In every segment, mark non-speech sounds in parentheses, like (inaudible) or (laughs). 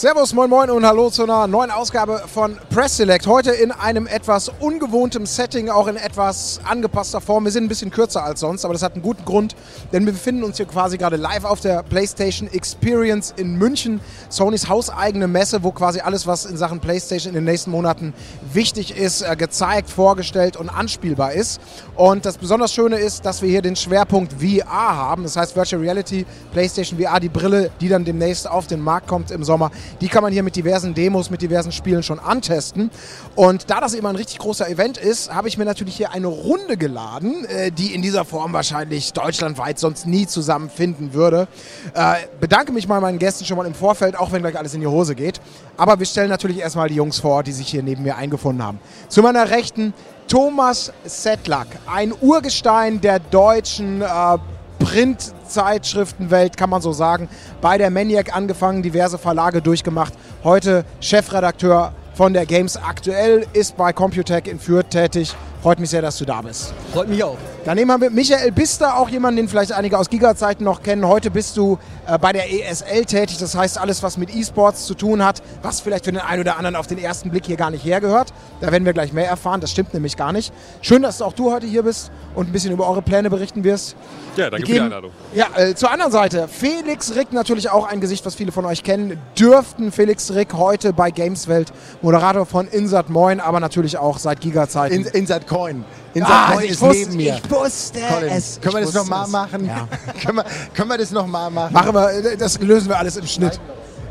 Servus, moin moin und hallo zu einer neuen Ausgabe von Press Select. Heute in einem etwas ungewohntem Setting, auch in etwas angepasster Form. Wir sind ein bisschen kürzer als sonst, aber das hat einen guten Grund, denn wir befinden uns hier quasi gerade live auf der PlayStation Experience in München, Sonys hauseigene Messe, wo quasi alles, was in Sachen PlayStation in den nächsten Monaten wichtig ist, äh, gezeigt, vorgestellt und anspielbar ist. Und das besonders Schöne ist, dass wir hier den Schwerpunkt VR haben, das heißt Virtual Reality, PlayStation VR, die Brille, die dann demnächst auf den Markt kommt im Sommer die kann man hier mit diversen Demos, mit diversen Spielen schon antesten. Und da das immer ein richtig großer Event ist, habe ich mir natürlich hier eine Runde geladen, äh, die in dieser Form wahrscheinlich deutschlandweit sonst nie zusammenfinden würde. Äh, bedanke mich mal meinen Gästen schon mal im Vorfeld, auch wenn gleich alles in die Hose geht. Aber wir stellen natürlich erstmal die Jungs vor, die sich hier neben mir eingefunden haben. Zu meiner Rechten Thomas Settlack, ein Urgestein der deutschen äh, Printzeitschriftenwelt, kann man so sagen. Bei der Maniac angefangen, diverse Verlage durchgemacht. Heute Chefredakteur von der Games Aktuell, ist bei Computec in Fürth tätig Freut mich sehr, dass du da bist. Freut mich auch. Daneben haben wir Michael Bister, auch jemanden, den vielleicht einige aus Giga-Zeiten noch kennen. Heute bist du äh, bei der ESL tätig, das heißt alles, was mit E-Sports zu tun hat, was vielleicht für den einen oder anderen auf den ersten Blick hier gar nicht hergehört. Da werden wir gleich mehr erfahren, das stimmt nämlich gar nicht. Schön, dass auch du heute hier bist und ein bisschen über eure Pläne berichten wirst. Ja, danke für die Einladung. Ja, äh, zur anderen Seite, Felix Rick, natürlich auch ein Gesicht, was viele von euch kennen, dürften Felix Rick heute bei Gameswelt, Moderator von Insert Moin, aber natürlich auch seit Giga-Zeiten. In, Insert Coin. Insert ah, Coin ist wusste, neben mir. Ich wusste Colin, es. Können wir das nochmal machen? Ja. (laughs) können, wir, können wir das nochmal machen? Machen wir, das lösen wir alles im Schnitt.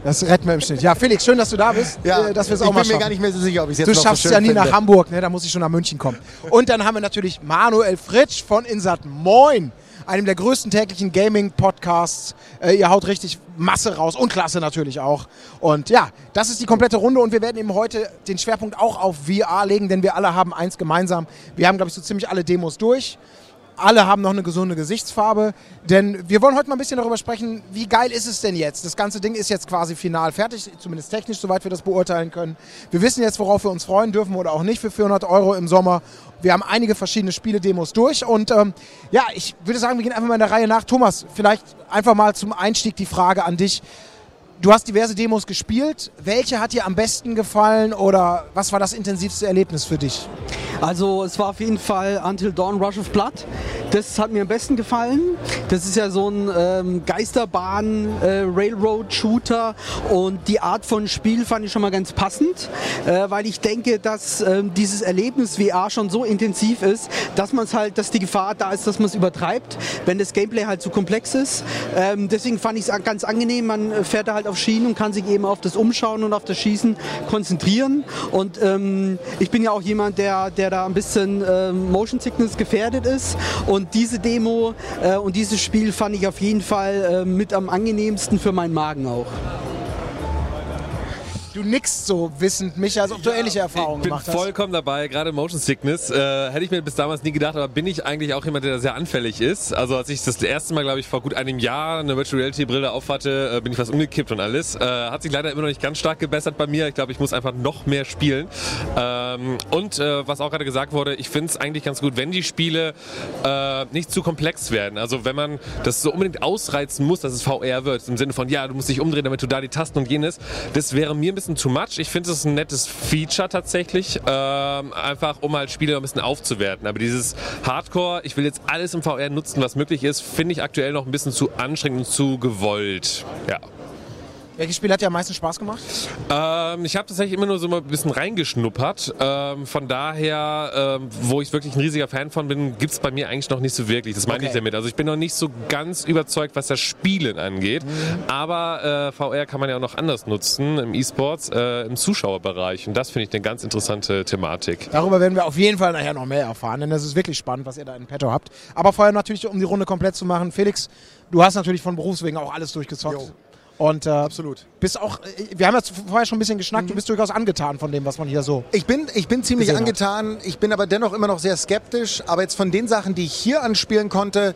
Das retten wir im Schnitt. Ja, Felix, schön, dass du da bist. Ja, äh, dass wir es auch mal Ich bin mir gar nicht mehr so sicher, ob ich es jetzt Du schaffst es ja nie finde. nach Hamburg, ne? da muss ich schon nach München kommen. Und dann haben wir natürlich Manuel Fritsch von Insat Moin einem der größten täglichen Gaming-Podcasts. Äh, ihr haut richtig Masse raus und Klasse natürlich auch. Und ja, das ist die komplette Runde und wir werden eben heute den Schwerpunkt auch auf VR legen, denn wir alle haben eins gemeinsam. Wir haben, glaube ich, so ziemlich alle Demos durch alle haben noch eine gesunde Gesichtsfarbe. Denn wir wollen heute mal ein bisschen darüber sprechen, wie geil ist es denn jetzt? Das ganze Ding ist jetzt quasi final fertig, zumindest technisch, soweit wir das beurteilen können. Wir wissen jetzt, worauf wir uns freuen dürfen oder auch nicht für 400 Euro im Sommer. Wir haben einige verschiedene Spiele-Demos durch und ähm, ja, ich würde sagen, wir gehen einfach mal in der Reihe nach. Thomas, vielleicht einfach mal zum Einstieg die Frage an dich. Du hast diverse Demos gespielt. Welche hat dir am besten gefallen oder was war das intensivste Erlebnis für dich? Also es war auf jeden Fall Until Dawn Rush of Blood. Das hat mir am besten gefallen. Das ist ja so ein ähm, Geisterbahn-Railroad-Shooter äh, und die Art von Spiel fand ich schon mal ganz passend, äh, weil ich denke, dass äh, dieses Erlebnis VR schon so intensiv ist, dass man es halt, dass die Gefahr da ist, dass man es übertreibt, wenn das Gameplay halt zu komplex ist. Ähm, deswegen fand ich es ganz angenehm. Man fährt da halt auf Schienen und kann sich eben auf das Umschauen und auf das Schießen konzentrieren. Und ähm, ich bin ja auch jemand, der, der da ein bisschen äh, Motion Sickness gefährdet ist. Und diese Demo äh, und dieses Spiel fand ich auf jeden Fall äh, mit am angenehmsten für meinen Magen auch. Du nickst so wissend, mich, als ob du ähnliche Erfahrungen gemacht hast. Ich bin vollkommen dabei, gerade Motion Sickness. Äh, hätte ich mir bis damals nie gedacht, aber bin ich eigentlich auch jemand, der sehr anfällig ist. Also als ich das erste Mal, glaube ich, vor gut einem Jahr eine Virtual Reality Brille aufhatte, äh, bin ich fast umgekippt und alles. Äh, hat sich leider immer noch nicht ganz stark gebessert bei mir. Ich glaube, ich muss einfach noch mehr spielen. Ähm, und äh, was auch gerade gesagt wurde, ich finde es eigentlich ganz gut, wenn die Spiele äh, nicht zu komplex werden. Also wenn man das so unbedingt ausreizen muss, dass es VR wird, im Sinne von, ja, du musst dich umdrehen, damit du da die Tasten und jenes, das wäre mir ein bisschen too much. Ich finde es ein nettes Feature tatsächlich, ähm, einfach um halt Spiele ein bisschen aufzuwerten. Aber dieses Hardcore, ich will jetzt alles im VR nutzen, was möglich ist, finde ich aktuell noch ein bisschen zu anstrengend und zu gewollt. Ja. Welches Spiel hat dir am meisten Spaß gemacht? Ähm, ich habe tatsächlich immer nur so mal ein bisschen reingeschnuppert. Ähm, von daher, ähm, wo ich wirklich ein riesiger Fan von bin, gibt es bei mir eigentlich noch nicht so wirklich. Das meine okay. ich damit. Also ich bin noch nicht so ganz überzeugt, was das Spielen angeht. Mhm. Aber äh, VR kann man ja auch noch anders nutzen im E-Sports, äh, im Zuschauerbereich. Und das finde ich eine ganz interessante Thematik. Darüber werden wir auf jeden Fall nachher noch mehr erfahren, denn das ist wirklich spannend, was ihr da in petto habt. Aber vorher natürlich, um die Runde komplett zu machen, Felix, du hast natürlich von Berufswegen auch alles durchgezockt. Jo. Und äh, absolut. Bist auch, äh, wir haben ja vorher schon ein bisschen geschnackt, mhm. du bist durchaus angetan von dem, was man hier so. Ich bin, ich bin ziemlich angetan, hat. ich bin aber dennoch immer noch sehr skeptisch. Aber jetzt von den Sachen, die ich hier anspielen konnte,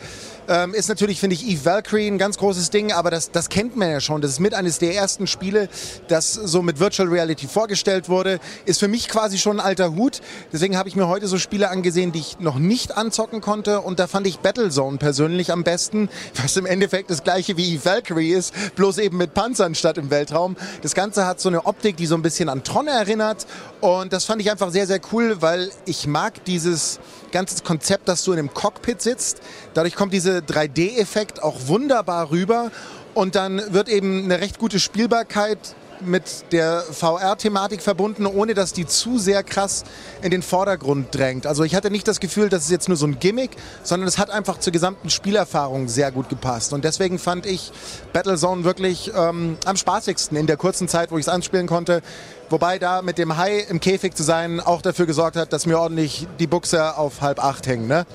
ähm, ist natürlich, finde ich, Eve Valkyrie ein ganz großes Ding, aber das, das kennt man ja schon. Das ist mit eines der ersten Spiele, das so mit Virtual Reality vorgestellt wurde. Ist für mich quasi schon ein alter Hut. Deswegen habe ich mir heute so Spiele angesehen, die ich noch nicht anzocken konnte. Und da fand ich Battlezone persönlich am besten, was im Endeffekt das gleiche wie Eve Valkyrie ist, bloß eben eben mit Panzern statt im Weltraum. Das Ganze hat so eine Optik, die so ein bisschen an Tron erinnert. Und das fand ich einfach sehr, sehr cool, weil ich mag dieses ganze Konzept, dass du in einem Cockpit sitzt. Dadurch kommt dieser 3D-Effekt auch wunderbar rüber. Und dann wird eben eine recht gute Spielbarkeit mit der VR-Thematik verbunden, ohne dass die zu sehr krass in den Vordergrund drängt. Also ich hatte nicht das Gefühl, das ist jetzt nur so ein Gimmick, sondern es hat einfach zur gesamten Spielerfahrung sehr gut gepasst. Und deswegen fand ich Battlezone wirklich ähm, am spaßigsten in der kurzen Zeit, wo ich es anspielen konnte. Wobei da mit dem Hai im Käfig zu sein auch dafür gesorgt hat, dass mir ordentlich die Buchse auf halb acht hängen. Ne?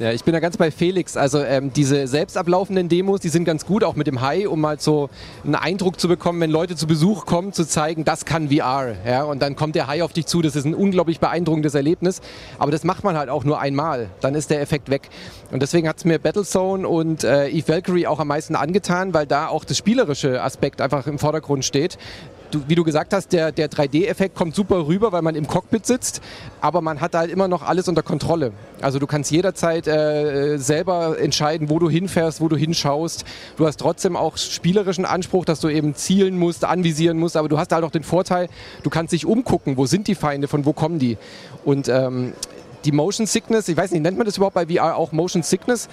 Ja, ich bin da ganz bei Felix. Also ähm, diese selbst ablaufenden Demos, die sind ganz gut, auch mit dem Hai, um mal so einen Eindruck zu bekommen, wenn Leute zu Besuch kommen, zu zeigen, das kann VR. Ja? Und dann kommt der Hai auf dich zu, das ist ein unglaublich beeindruckendes Erlebnis. Aber das macht man halt auch nur einmal, dann ist der Effekt weg. Und deswegen hat es mir Battlezone und äh, Eve Valkyrie auch am meisten angetan, weil da auch das spielerische Aspekt einfach im Vordergrund steht du, wie du gesagt hast, der, der 3D-Effekt kommt super rüber, weil man im Cockpit sitzt, aber man hat halt immer noch alles unter Kontrolle. Also du kannst jederzeit äh, selber entscheiden, wo du hinfährst, wo du hinschaust. Du hast trotzdem auch spielerischen Anspruch, dass du eben zielen musst, anvisieren musst, aber du hast halt auch den Vorteil, du kannst dich umgucken, wo sind die Feinde, von wo kommen die. Und ähm, die Motion Sickness, ich weiß nicht, nennt man das überhaupt bei VR auch Motion Sickness?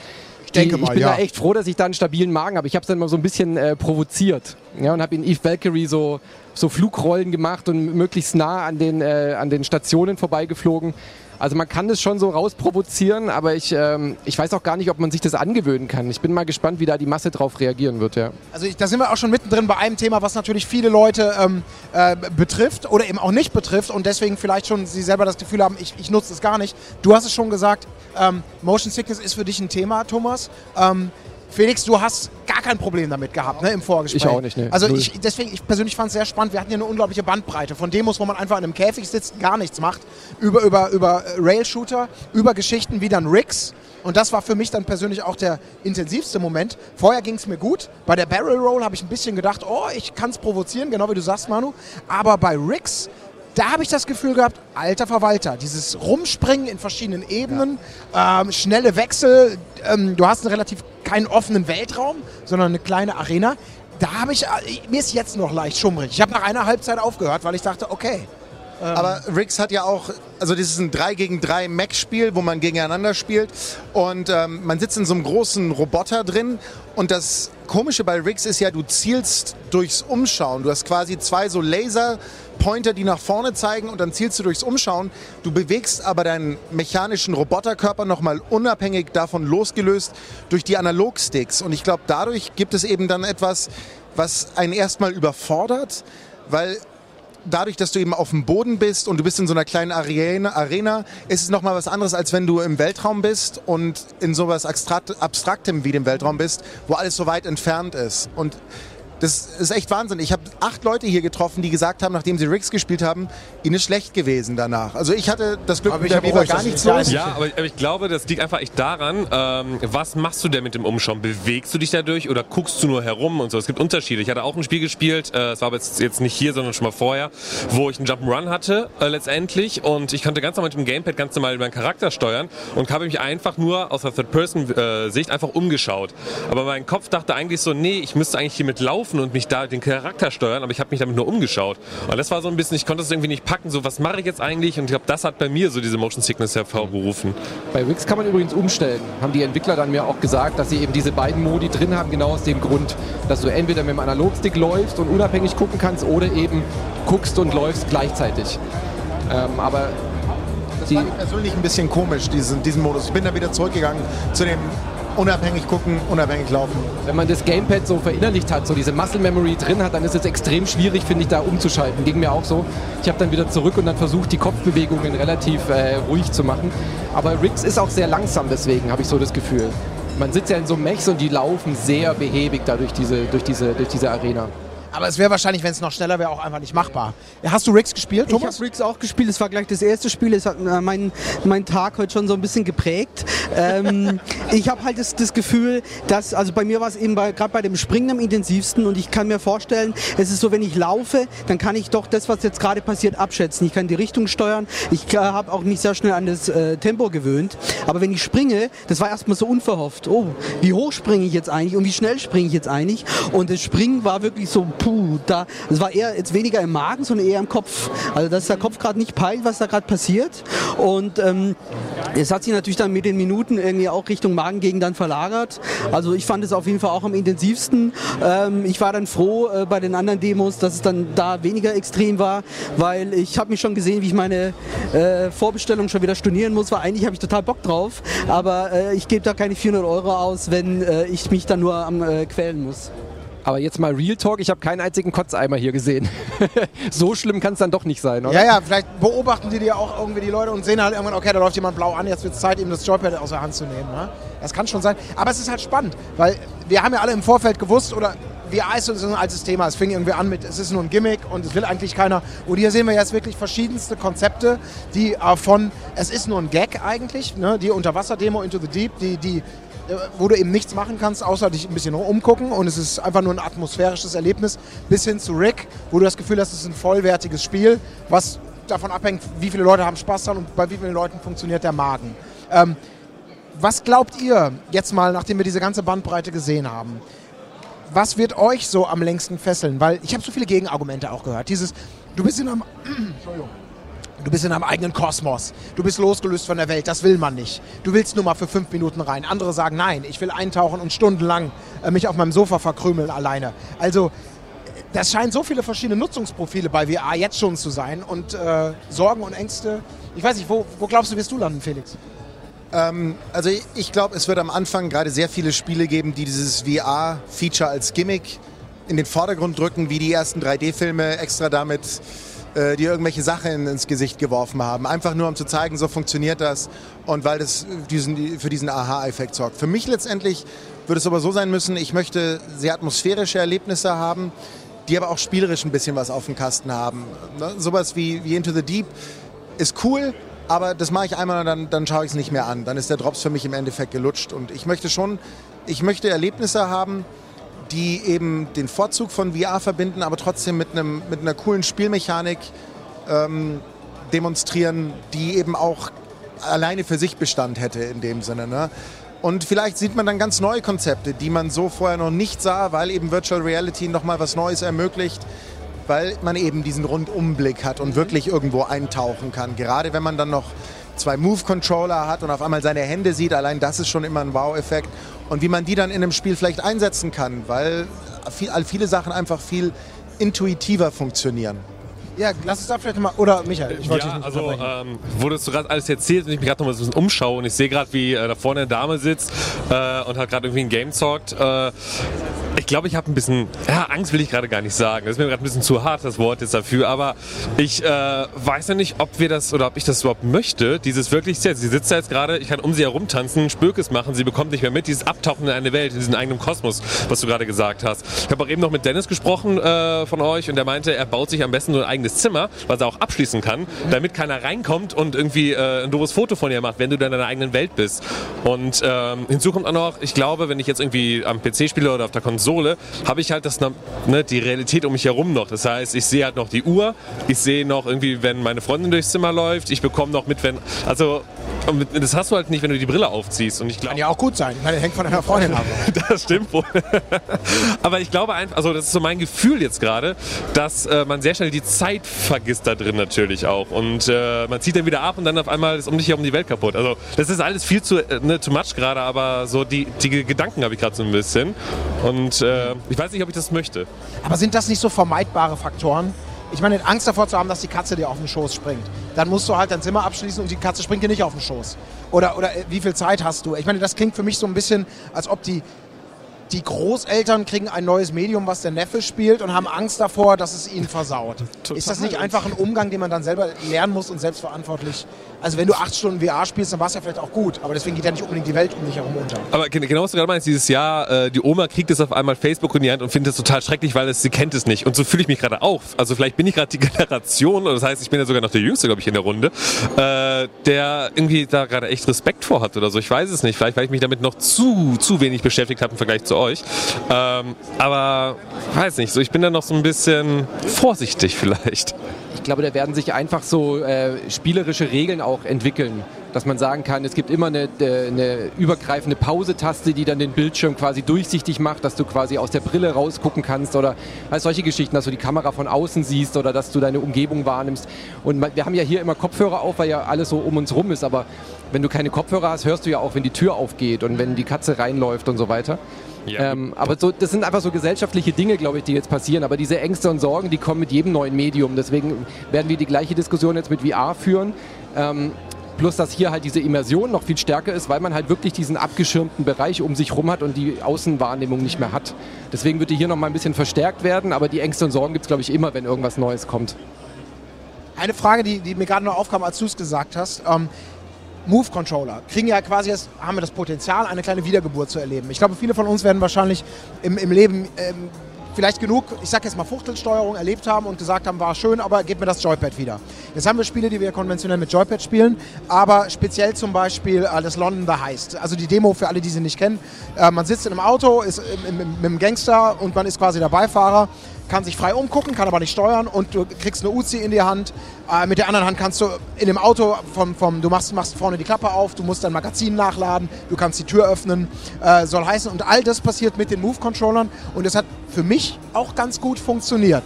denke mal, ich bin ja. da echt froh, dass ich da einen stabilen Magen habe. Ich habe es dann mal so ein bisschen äh, provoziert ja, und habe in Eve Valkyrie so, so Flugrollen gemacht und möglichst nah an den, äh, an den Stationen vorbeigeflogen. Also man kann das schon so rausprovozieren, aber ich, ähm, ich weiß auch gar nicht, ob man sich das angewöhnen kann. Ich bin mal gespannt, wie da die Masse drauf reagieren wird. Ja. Also ich, da sind wir auch schon mittendrin bei einem Thema, was natürlich viele Leute ähm, äh, betrifft oder eben auch nicht betrifft und deswegen vielleicht schon sie selber das Gefühl haben, ich, ich nutze es gar nicht. Du hast es schon gesagt, ähm, Motion Sickness ist für dich ein Thema, Thomas. Felix, du hast gar kein Problem damit gehabt ne, im Vorgespräch. Ich auch nicht, ne. Also ich, deswegen, ich persönlich fand es sehr spannend. Wir hatten hier eine unglaubliche Bandbreite von Demos, wo man einfach in einem Käfig sitzt, gar nichts macht, über, über, über Rail-Shooter, über Geschichten wie dann Rigs. Und das war für mich dann persönlich auch der intensivste Moment. Vorher ging es mir gut. Bei der Barrel Roll habe ich ein bisschen gedacht, oh, ich kann es provozieren, genau wie du sagst, Manu. Aber bei Rigs da habe ich das Gefühl gehabt, alter Verwalter, dieses Rumspringen in verschiedenen Ebenen, ja. ähm, schnelle Wechsel, ähm, du hast einen relativ keinen offenen Weltraum, sondern eine kleine Arena. Da habe ich, äh, mir ist jetzt noch leicht schummrig. Ich habe nach einer Halbzeit aufgehört, weil ich dachte, okay. Aber Riggs hat ja auch, also das ist ein 3 gegen 3 Mac-Spiel, wo man gegeneinander spielt und ähm, man sitzt in so einem großen Roboter drin und das Komische bei Riggs ist ja, du zielst durchs Umschauen. Du hast quasi zwei so Laser-Pointer, die nach vorne zeigen und dann zielst du durchs Umschauen. Du bewegst aber deinen mechanischen Roboterkörper nochmal unabhängig davon losgelöst durch die Analogsticks und ich glaube, dadurch gibt es eben dann etwas, was einen erstmal überfordert, weil dadurch, dass du eben auf dem Boden bist und du bist in so einer kleinen Arena, Arena ist es nochmal was anderes, als wenn du im Weltraum bist und in sowas Abstraktem wie dem Weltraum bist, wo alles so weit entfernt ist. Und das ist echt Wahnsinn. Ich habe acht Leute hier getroffen, die gesagt haben, nachdem sie Rigs gespielt haben, ihnen ist schlecht gewesen danach. Also ich hatte das Glück, aber der Viva gar nichts los. Ja, aber, ich glaube, das liegt einfach echt daran, ähm, was machst du denn mit dem Umschauen? Bewegst du dich dadurch oder guckst du nur herum und so? Es gibt Unterschiede. Ich hatte auch ein Spiel gespielt, äh, es war aber jetzt, jetzt nicht hier, sondern schon mal vorher, wo ich einen Jump'n'Run hatte äh, letztendlich und ich konnte ganz normal mit dem Gamepad ganz normal meinen Charakter steuern und habe mich einfach nur aus der Third-Person-Sicht einfach umgeschaut. Aber mein Kopf dachte eigentlich so, nee, ich müsste eigentlich hier mit laufen laufen und mich da den Charakter steuern, aber ich habe mich damit nur umgeschaut. Und das war so ein bisschen, ich konnte es irgendwie nicht packen, so was mache ich jetzt eigentlich? Und ich glaube, das hat bei mir so diese Motion Sickness hervorgerufen. Bei Wix kann man übrigens umstellen. Haben die Entwickler dann mir auch gesagt, dass sie eben diese beiden Modi drin haben, genau aus dem Grund, dass du entweder mit dem Analogstick läufst und unabhängig gucken kannst oder eben guckst und läufst gleichzeitig. Ähm, aber das fand ich persönlich ein bisschen komisch, diesen, diesen Modus. Ich bin da wieder zurückgegangen zu dem unabhängig gucken, unabhängig laufen. Wenn man das Gamepad so verinnerlicht hat, so diese Muscle Memory drin hat, dann ist es extrem schwierig, finde ich, da umzuschalten. Ging mir auch so. Ich habe dann wieder zurück und dann versucht, die Kopfbewegungen relativ äh, ruhig zu machen. Aber Riggs ist auch sehr langsam, deswegen habe ich so das Gefühl. Man sitzt ja in so Mechs und die laufen sehr behäbig da durch diese, durch diese, durch diese Arena. Aber es wäre wahrscheinlich, wenn es noch schneller wäre, auch einfach nicht machbar. Hast du Riggs gespielt, Ich Thomas? habe Riggs auch gespielt, es war gleich das erste Spiel, es hat äh, meinen mein Tag heute schon so ein bisschen geprägt. Ähm, (laughs) ich habe halt das, das Gefühl, dass, also bei mir war es eben gerade bei dem Springen am intensivsten und ich kann mir vorstellen, es ist so, wenn ich laufe, dann kann ich doch das, was jetzt gerade passiert, abschätzen. Ich kann die Richtung steuern, ich äh, habe auch mich sehr schnell an das äh, Tempo gewöhnt. Aber wenn ich springe, das war erstmal so unverhofft. Oh, wie hoch springe ich jetzt eigentlich und wie schnell springe ich jetzt eigentlich? Und das Springen war wirklich so, puh, da, es war eher jetzt weniger im Magen, sondern eher im Kopf. Also dass der Kopf gerade nicht peilt, was da gerade passiert. Und ähm, es hat sich natürlich dann mit den Minuten irgendwie auch Richtung Magengegend dann verlagert. Also ich fand es auf jeden Fall auch am intensivsten. Ähm, ich war dann froh äh, bei den anderen Demos, dass es dann da weniger extrem war, weil ich habe mich schon gesehen, wie ich meine äh, Vorbestellung schon wieder stornieren muss, weil eigentlich habe ich total Bock drauf, aber äh, ich gebe da keine 400 Euro aus, wenn äh, ich mich dann nur am äh, quälen muss. Aber jetzt mal Real Talk, ich habe keinen einzigen Kotzeimer hier gesehen. (laughs) so schlimm kann es dann doch nicht sein, oder? Ja, ja, vielleicht beobachten die dir auch irgendwie die Leute und sehen halt irgendwann, okay, da läuft jemand blau an, jetzt wird es Zeit, ihm das Joypad aus der Hand zu nehmen. Ne? Das kann schon sein. Aber es ist halt spannend, weil wir haben ja alle im Vorfeld gewusst, oder VR ist so ein altes Thema. Es fing irgendwie an mit, es ist nur ein Gimmick und es will eigentlich keiner. Und hier sehen wir jetzt wirklich verschiedenste Konzepte, die äh, von, es ist nur ein Gag eigentlich, ne? die Unterwasser-Demo Into the Deep, die, die wo du eben nichts machen kannst, außer dich ein bisschen umgucken und es ist einfach nur ein atmosphärisches Erlebnis, bis hin zu Rick, wo du das Gefühl hast, es ist ein vollwertiges Spiel, was davon abhängt, wie viele Leute haben Spaß daran und bei wie vielen Leuten funktioniert der Magen. Ähm, was glaubt ihr jetzt mal, nachdem wir diese ganze Bandbreite gesehen haben? Was wird euch so am längsten fesseln? Weil ich habe so viele Gegenargumente auch gehört. Dieses, du bist in einem, (clears throat) Entschuldigung. Du bist in einem eigenen Kosmos. Du bist losgelöst von der Welt. Das will man nicht. Du willst nur mal für fünf Minuten rein. Andere sagen, nein, ich will eintauchen und stundenlang äh, mich auf meinem Sofa verkrümeln alleine. Also, das scheint so viele verschiedene Nutzungsprofile bei VR jetzt schon zu sein und äh, Sorgen und Ängste. Ich weiß nicht, wo, wo glaubst du, wirst du landen, Felix? Also ich- ich glaube, es wird am Anfang gerade sehr viele Spiele geben, die dieses VR-Feature als Gimmick in den Vordergrund drücken, wie die ersten 3D-Filme extra damit, äh, die irgendwelche Sachen ins Gesicht geworfen haben. Einfach nur, um zu zeigen, so funktioniert das und weil das diesen, für diesen Aha-Effekt sorgt. Für mich letztendlich wird es aber so sein müssen, ich möchte sehr atmosphärische Erlebnisse haben, die aber auch spielerisch ein bisschen was auf dem Kasten haben. Ne? Sowas wie, wie Into the Deep ist cool, aber das mache ich einmal und dann, dann schaue ich es nicht mehr an. Dann ist der Drops für mich im Endeffekt gelutscht. Und ich möchte schon, ich möchte Erlebnisse haben, die eben den Vorzug von VR verbinden, aber trotzdem mit, einem, mit einer coolen Spielmechanik ähm, demonstrieren, die eben auch alleine für sich Bestand hätte in dem Sinne. Ne? Und vielleicht sieht man dann ganz neue Konzepte, die man so vorher noch nicht sah, weil eben Virtual Reality nochmal was Neues ermöglicht, weil man eben diesen Rundumblick hat und wirklich irgendwo eintauchen kann. Gerade wenn man dann noch zwei Move-Controller hat und auf einmal seine Hände sieht, allein das ist schon immer ein Wow-Effekt. Und wie man die dann in einem Spiel vielleicht einsetzen kann, weil viel, viele Sachen einfach viel intuitiver funktionieren. Ja, lass es da vielleicht mal. Oder Michael, ich wollte dich Ja, nicht also ähm, wurde du gerade alles erzählt und ich mich gerade noch mal so ein bisschen umschaue und ich sehe gerade, wie äh, da vorne eine Dame sitzt äh, und hat gerade irgendwie ein Game zockt. Äh, ich glaube, ich habe ein bisschen, ja, Angst will ich gerade gar nicht sagen. Das ist mir gerade ein bisschen zu hart, das Wort jetzt dafür. Aber ich äh, weiß ja nicht, ob wir das oder ob ich das überhaupt möchte. Dieses wirklich, sie sitzt da jetzt gerade, ich kann um sie herum tanzen, Spökes machen, sie bekommt nicht mehr mit. Dieses Abtauchen in eine Welt, in diesen eigenen Kosmos, was du gerade gesagt hast. Ich habe auch eben noch mit Dennis gesprochen äh, von euch und der meinte, er baut sich am besten so ein eigenes Zimmer, was er auch abschließen kann, damit keiner reinkommt und irgendwie äh, ein doofes Foto von dir macht, wenn du dann in deiner eigenen Welt bist. Und ähm, hinzu kommt auch noch, ich glaube, wenn ich jetzt irgendwie am PC spiele oder auf der Konsole, habe ich halt das, ne, die Realität um mich herum noch. Das heißt, ich sehe halt noch die Uhr, ich sehe noch irgendwie, wenn meine Freundin durchs Zimmer läuft, ich bekomme noch mit, wenn, also und das hast du halt nicht, wenn du die Brille aufziehst. Und ich glaube, Kann ja auch gut sein. Meine, hängt von deiner Freundin ab. (laughs) das stimmt wohl. (laughs) Aber ich glaube einfach, also das ist so mein Gefühl jetzt gerade, dass äh, man sehr schnell die Zeit vergisst da drin natürlich auch. Und äh, man zieht dann wieder ab und dann auf einmal ist um dich herum die Welt kaputt. Also das ist alles viel zu äh, ne, too much gerade, aber so die, die Gedanken habe ich gerade so ein bisschen. Und äh, ich weiß nicht, ob ich das möchte. Aber sind das nicht so vermeidbare Faktoren? Ich meine, Angst davor zu haben, dass die Katze dir auf den Schoß springt. Dann musst du halt dein Zimmer abschließen und die Katze springt dir nicht auf den Schoß. Oder, oder äh, wie viel Zeit hast du? Ich meine, das klingt für mich so ein bisschen, als ob die, die Großeltern kriegen ein neues Medium, was der Neffe spielt und haben Angst davor, dass es ihnen versaut. (laughs) Ist das nicht einfach ein Umgang, den man dann selber lernen muss und selbstverantwortlich Also wenn du acht Stunden VR spielst, dann war es ja vielleicht auch gut, aber deswegen geht ja nicht unbedingt die Welt um dich herum unter. Aber gen- genau was du gerade meinst, dieses Jahr, äh, die Oma kriegt es auf einmal Facebook in die Hand und findet es total schrecklich, weil es, sie kennt es nicht. Und so fühle ich mich gerade auch. Also vielleicht bin ich gerade die (laughs) Generation, und das heißt, ich bin ja sogar noch der Jüngste, glaube ich, in der Runde, äh, der irgendwie da gerade echt Respekt vor hat oder so. Ich weiß es nicht. Vielleicht, weil ich mich damit noch zu, zu wenig beschäftigt habe im Vergleich zu euch. Ähm, aber weiß nicht, so ich bin da noch so ein bisschen vorsichtig vielleicht. Ich glaube, da werden sich einfach so äh, spielerische Regeln auch entwickeln, dass man sagen kann, es gibt immer eine, äh, eine übergreifende Pause-Taste, die dann den Bildschirm quasi durchsichtig macht, dass du quasi aus der Brille rausgucken kannst oder halt solche Geschichten, dass du die Kamera von außen siehst oder dass du deine Umgebung wahrnimmst. Und wir haben ja hier immer Kopfhörer auf, weil ja alles so um uns rum ist, aber wenn du keine Kopfhörer hast, hörst du ja auch, wenn die Tür aufgeht und wenn die Katze reinläuft und so weiter. Ja. Ähm, aber so, das sind einfach so gesellschaftliche Dinge, glaube ich, die jetzt passieren. Aber diese Ängste und Sorgen, die kommen mit jedem neuen Medium. Deswegen werden wir die gleiche Diskussion jetzt mit VR führen. Ähm, plus, dass hier halt diese Immersion noch viel stärker ist, weil man halt wirklich diesen abgeschirmten Bereich um sich rum hat und die Außenwahrnehmung nicht mehr hat. Deswegen wird die hier noch mal ein bisschen verstärkt werden. Aber die Ängste und Sorgen gibt es, glaube ich, immer, wenn irgendwas Neues kommt. Eine Frage, die, die mir gerade noch aufkam, als du es gesagt hast. Ähm, Move-Controller kriegen ja quasi, das, haben wir das Potenzial, eine kleine Wiedergeburt zu erleben. Ich glaube, viele von uns werden wahrscheinlich im, im Leben ähm, vielleicht genug, ich sag jetzt mal Fuchtelsteuerung erlebt haben und gesagt haben, war schön, aber gib mir das Joypad wieder. Jetzt haben wir Spiele, die wir konventionell mit Joypad spielen, aber speziell zum Beispiel äh, das London The Heist. Also die Demo für alle, die sie nicht kennen. Äh, man sitzt in einem Auto, ist im, im, mit einem Gangster und man ist quasi der Beifahrer kann sich frei umgucken, kann aber nicht steuern und du kriegst eine Uzi in die Hand. Äh, mit der anderen Hand kannst du in dem Auto, vom, vom, du machst, machst vorne die Klappe auf, du musst dein Magazin nachladen, du kannst die Tür öffnen, äh, soll heißen. Und all das passiert mit den Move-Controllern und es hat für mich auch ganz gut funktioniert.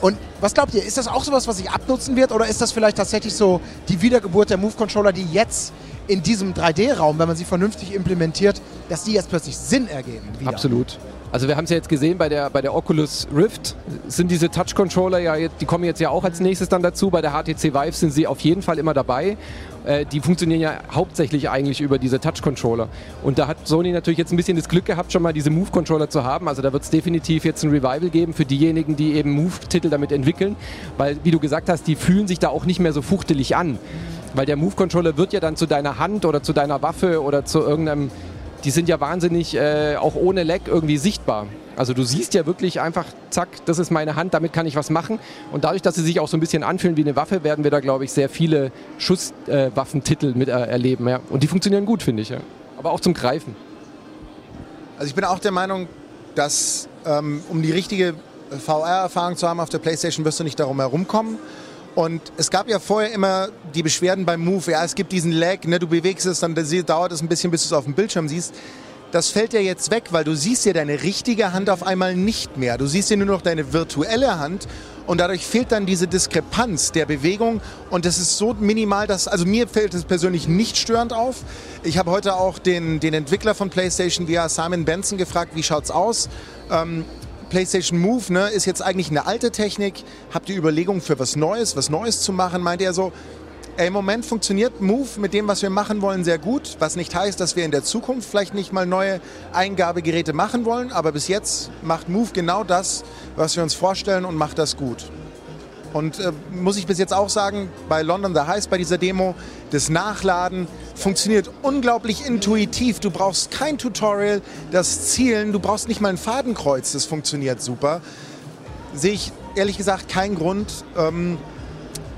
Und was glaubt ihr, ist das auch sowas, was sich abnutzen wird oder ist das vielleicht tatsächlich so die Wiedergeburt der Move-Controller, die jetzt in diesem 3D-Raum, wenn man sie vernünftig implementiert, dass die jetzt plötzlich Sinn ergeben? Wieder? Absolut. Also wir haben es ja jetzt gesehen bei der, bei der Oculus Rift, sind diese Touch-Controller ja, jetzt, die kommen jetzt ja auch als nächstes dann dazu. Bei der HTC Vive sind sie auf jeden Fall immer dabei. Äh, die funktionieren ja hauptsächlich eigentlich über diese Touch-Controller. Und da hat Sony natürlich jetzt ein bisschen das Glück gehabt, schon mal diese Move-Controller zu haben. Also da wird es definitiv jetzt ein Revival geben für diejenigen, die eben Move-Titel damit entwickeln. Weil, wie du gesagt hast, die fühlen sich da auch nicht mehr so fuchtelig an. Weil der Move-Controller wird ja dann zu deiner Hand oder zu deiner Waffe oder zu irgendeinem die sind ja wahnsinnig äh, auch ohne Lag irgendwie sichtbar. Also du siehst ja wirklich einfach, zack, das ist meine Hand, damit kann ich was machen. Und dadurch, dass sie sich auch so ein bisschen anfühlen wie eine Waffe, werden wir da, glaube ich, sehr viele Schusswaffentitel mit äh, erleben. Ja. Und die funktionieren gut, finde ich. Ja. Aber auch zum Greifen. Also ich bin auch der Meinung, dass ähm, um die richtige VR-Erfahrung zu haben auf der PlayStation, wirst du nicht darum herumkommen. Und es gab ja vorher immer die Beschwerden beim Move, ja, es gibt diesen Lag, ne, du bewegst es, dann dauert es ein bisschen, bis du es auf dem Bildschirm siehst. Das fällt ja jetzt weg, weil du siehst ja deine richtige Hand auf einmal nicht mehr. Du siehst ja nur noch deine virtuelle Hand und dadurch fehlt dann diese Diskrepanz der Bewegung und das ist so minimal, dass, also mir fällt es persönlich nicht störend auf. Ich habe heute auch den, den Entwickler von PlayStation VR, Simon Benson, gefragt, wie schaut's aus? Ähm, PlayStation Move ne, ist jetzt eigentlich eine alte Technik. Habt ihr Überlegungen für was Neues, was Neues zu machen? Meint er so, ey, im Moment funktioniert Move mit dem, was wir machen wollen, sehr gut. Was nicht heißt, dass wir in der Zukunft vielleicht nicht mal neue Eingabegeräte machen wollen. Aber bis jetzt macht Move genau das, was wir uns vorstellen und macht das gut. Und äh, muss ich bis jetzt auch sagen, bei London the Heist, bei dieser Demo, das Nachladen funktioniert unglaublich intuitiv. Du brauchst kein Tutorial, das Zielen, du brauchst nicht mal ein Fadenkreuz, das funktioniert super. Sehe ich ehrlich gesagt keinen Grund, ähm,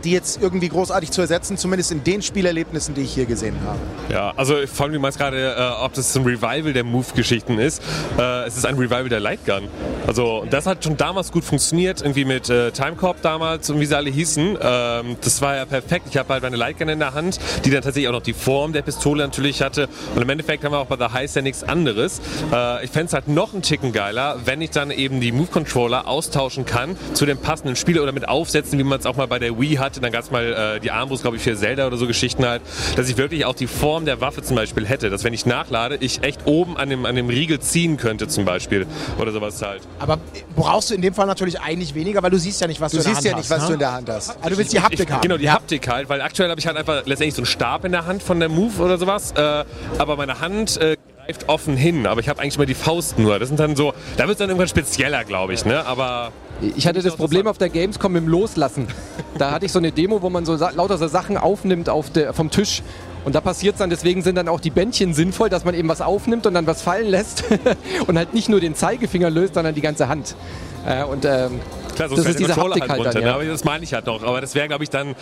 die jetzt irgendwie großartig zu ersetzen, zumindest in den Spielerlebnissen, die ich hier gesehen habe. Ja, also vor allem, du meinst gerade, äh, ob das ein Revival der Move-Geschichten ist. Äh, es ist ein Revival der Lightgun. Also das hat schon damals gut funktioniert, irgendwie mit äh, Timecorp damals und wie sie alle hießen. Ähm, das war ja perfekt. Ich habe halt meine Lightgun in der Hand, die dann tatsächlich auch noch die Form der Pistole natürlich hatte. Und im Endeffekt haben wir auch bei The Heist ja nichts anderes. Äh, ich fände es halt noch einen Ticken geiler, wenn ich dann eben die Move-Controller austauschen kann zu dem passenden Spiel oder mit aufsetzen, wie man es auch mal bei der Wii hatte. Dann gab es mal äh, die Armbrust, glaube ich, für Zelda oder so Geschichten halt, dass ich wirklich auch die Form der Waffe zum Beispiel hätte. Dass wenn ich nachlade, ich echt oben an dem, an dem Riegel ziehen könnte zum Beispiel. Oder sowas halt. Aber brauchst du in dem Fall natürlich eigentlich weniger, weil du siehst ja nicht, was Du du, in der siehst Hand ja nicht, hast. was ne? du in der Hand hast. Ah, du willst die Haptik ich, haben. Genau, die ja. Haptik halt, weil aktuell habe ich halt einfach letztendlich so einen Stab in der Hand von der Move oder sowas. Äh, aber meine Hand äh, greift offen hin, aber ich habe eigentlich mal die Faust nur. Das sind dann so, da wird es dann irgendwann spezieller, glaube ich, ne? Aber Ich hatte das Problem auf der Gamescom dem Loslassen. Da hatte ich so eine Demo, wo man so lauter so Sachen aufnimmt auf der, vom Tisch. Und da passiert es dann, deswegen sind dann auch die Bändchen sinnvoll, dass man eben was aufnimmt und dann was fallen lässt (laughs) und halt nicht nur den Zeigefinger löst, sondern die ganze Hand. Äh, und ähm, Klar, so Das ist diese Controller Haptik halt runter, dann, ne? ja. aber das meine ich halt noch. Aber das wäre, glaube ich, dann,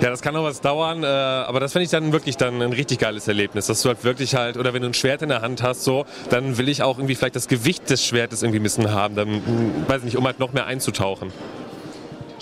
ja, das kann noch was dauern, äh, aber das finde ich dann wirklich dann ein richtig geiles Erlebnis, dass du halt wirklich halt, oder wenn du ein Schwert in der Hand hast, so, dann will ich auch irgendwie vielleicht das Gewicht des Schwertes irgendwie ein bisschen haben, dann, mh, weiß ich nicht, um halt noch mehr einzutauchen.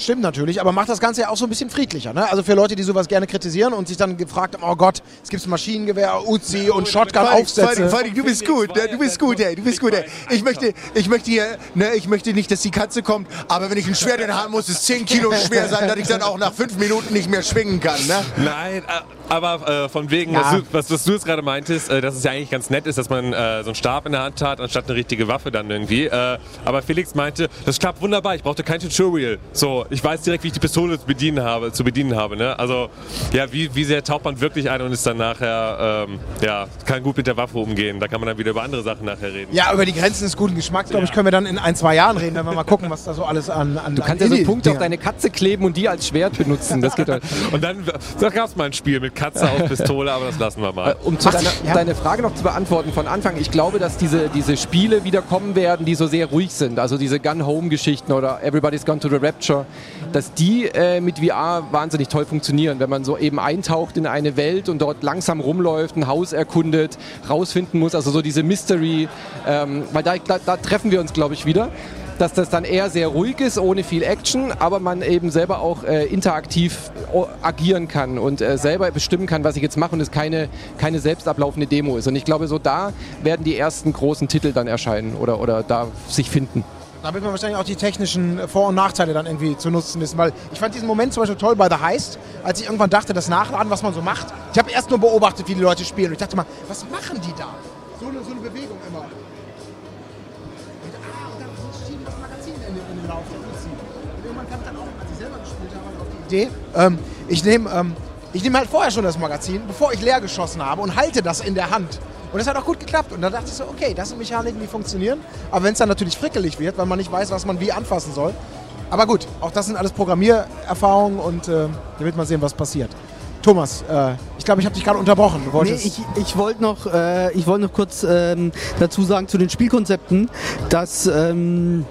Stimmt natürlich, aber macht das Ganze ja auch so ein bisschen friedlicher. Ne? Also für Leute, die sowas gerne kritisieren und sich dann gefragt haben, oh Gott, es gibt Maschinengewehr, Uzi und Shotgun-Aufsätze. Fanny, du bist gut, ne? du bist gut, ey, du bist gut, ey. Ich möchte, ich möchte hier, ne, ich möchte nicht, dass die Katze kommt, aber wenn ich ein Schwert in der Hand habe, muss es 10 Kilo schwer sein, dass ich dann auch nach 5 Minuten nicht mehr schwingen kann, ne? Nein, äh, aber äh, von wegen, Ja. was, du, was, was du jetzt gerade meintest, äh, dass es ja eigentlich ganz nett ist, dass man äh, so einen Stab in der Hand hat, anstatt eine richtige Waffe dann irgendwie. Äh, aber Felix meinte, das klappt wunderbar, ich brauchte kein Tutorial. So, ich weiß direkt, wie ich die Pistole zu bedienen habe. Zu bedienen habe ne? Also, ja, wie, wie sehr taucht man wirklich ein und ist dann nachher, ähm, ja, kann gut mit der Waffe umgehen. Da kann man dann wieder über andere Sachen nachher reden. Ja, über die Grenzen des guten Geschmacks, glaube ich, können wir dann in ein, zwei Jahren reden, wenn wir mal gucken, was da so alles an. an du kannst ja so Punkte auf deine Katze kleben und die als Schwert benutzen. Das geht halt. (laughs) Und dann, da gab es mal ein Spiel mit Katze auf Pistole, aber das lassen wir mal. Äh, Um zu Ach, deiner, ja. deine Frage noch zu beantworten von Anfang, ich glaube, dass diese, diese Spiele wieder kommen werden, die so sehr ruhig sind, also diese Gun-Home-Geschichten oder Everybody's Gone to the Rapture, dass die äh, mit VR wahnsinnig toll funktionieren, wenn man so eben eintaucht in eine Welt und dort langsam rumläuft, ein Haus erkundet, rausfinden muss, also so diese Mystery, ähm, weil da, da, da treffen wir uns, glaube ich, wieder dass das dann eher sehr ruhig ist, ohne viel Action, aber man eben selber auch äh, interaktiv o- agieren kann und äh, selber bestimmen kann, was ich jetzt mache und es keine, keine selbst ablaufende Demo ist. Und ich glaube, so da werden die ersten großen Titel dann erscheinen oder, oder da sich finden. Da wird man wahrscheinlich auch die technischen Vor- und Nachteile dann irgendwie zu nutzen wissen, weil ich fand diesen Moment zum Beispiel toll bei The Heist, als ich irgendwann dachte, das Nachladen, was man so macht. Ich habe erst nur beobachtet, wie die Leute spielen und ich dachte mal, was machen die da? So eine, so eine Bewegung Idee, ähm, ich nehme ähm, nehm halt vorher schon das Magazin, bevor ich leer geschossen habe und halte das in der Hand. Und das hat auch gut geklappt. Und da dachte ich so, okay, das sind Mechaniken, die funktionieren. Aber wenn es dann natürlich frickelig wird, weil man nicht weiß, was man wie anfassen soll. Aber gut, auch das sind alles Programmiererfahrungen und äh, da wird man sehen, was passiert. Thomas, äh, ich glaube, ich habe dich gerade unterbrochen. Du Nee, ich, ich wollte noch, äh, wollt noch kurz ähm, dazu sagen zu den Spielkonzepten, dass ähm,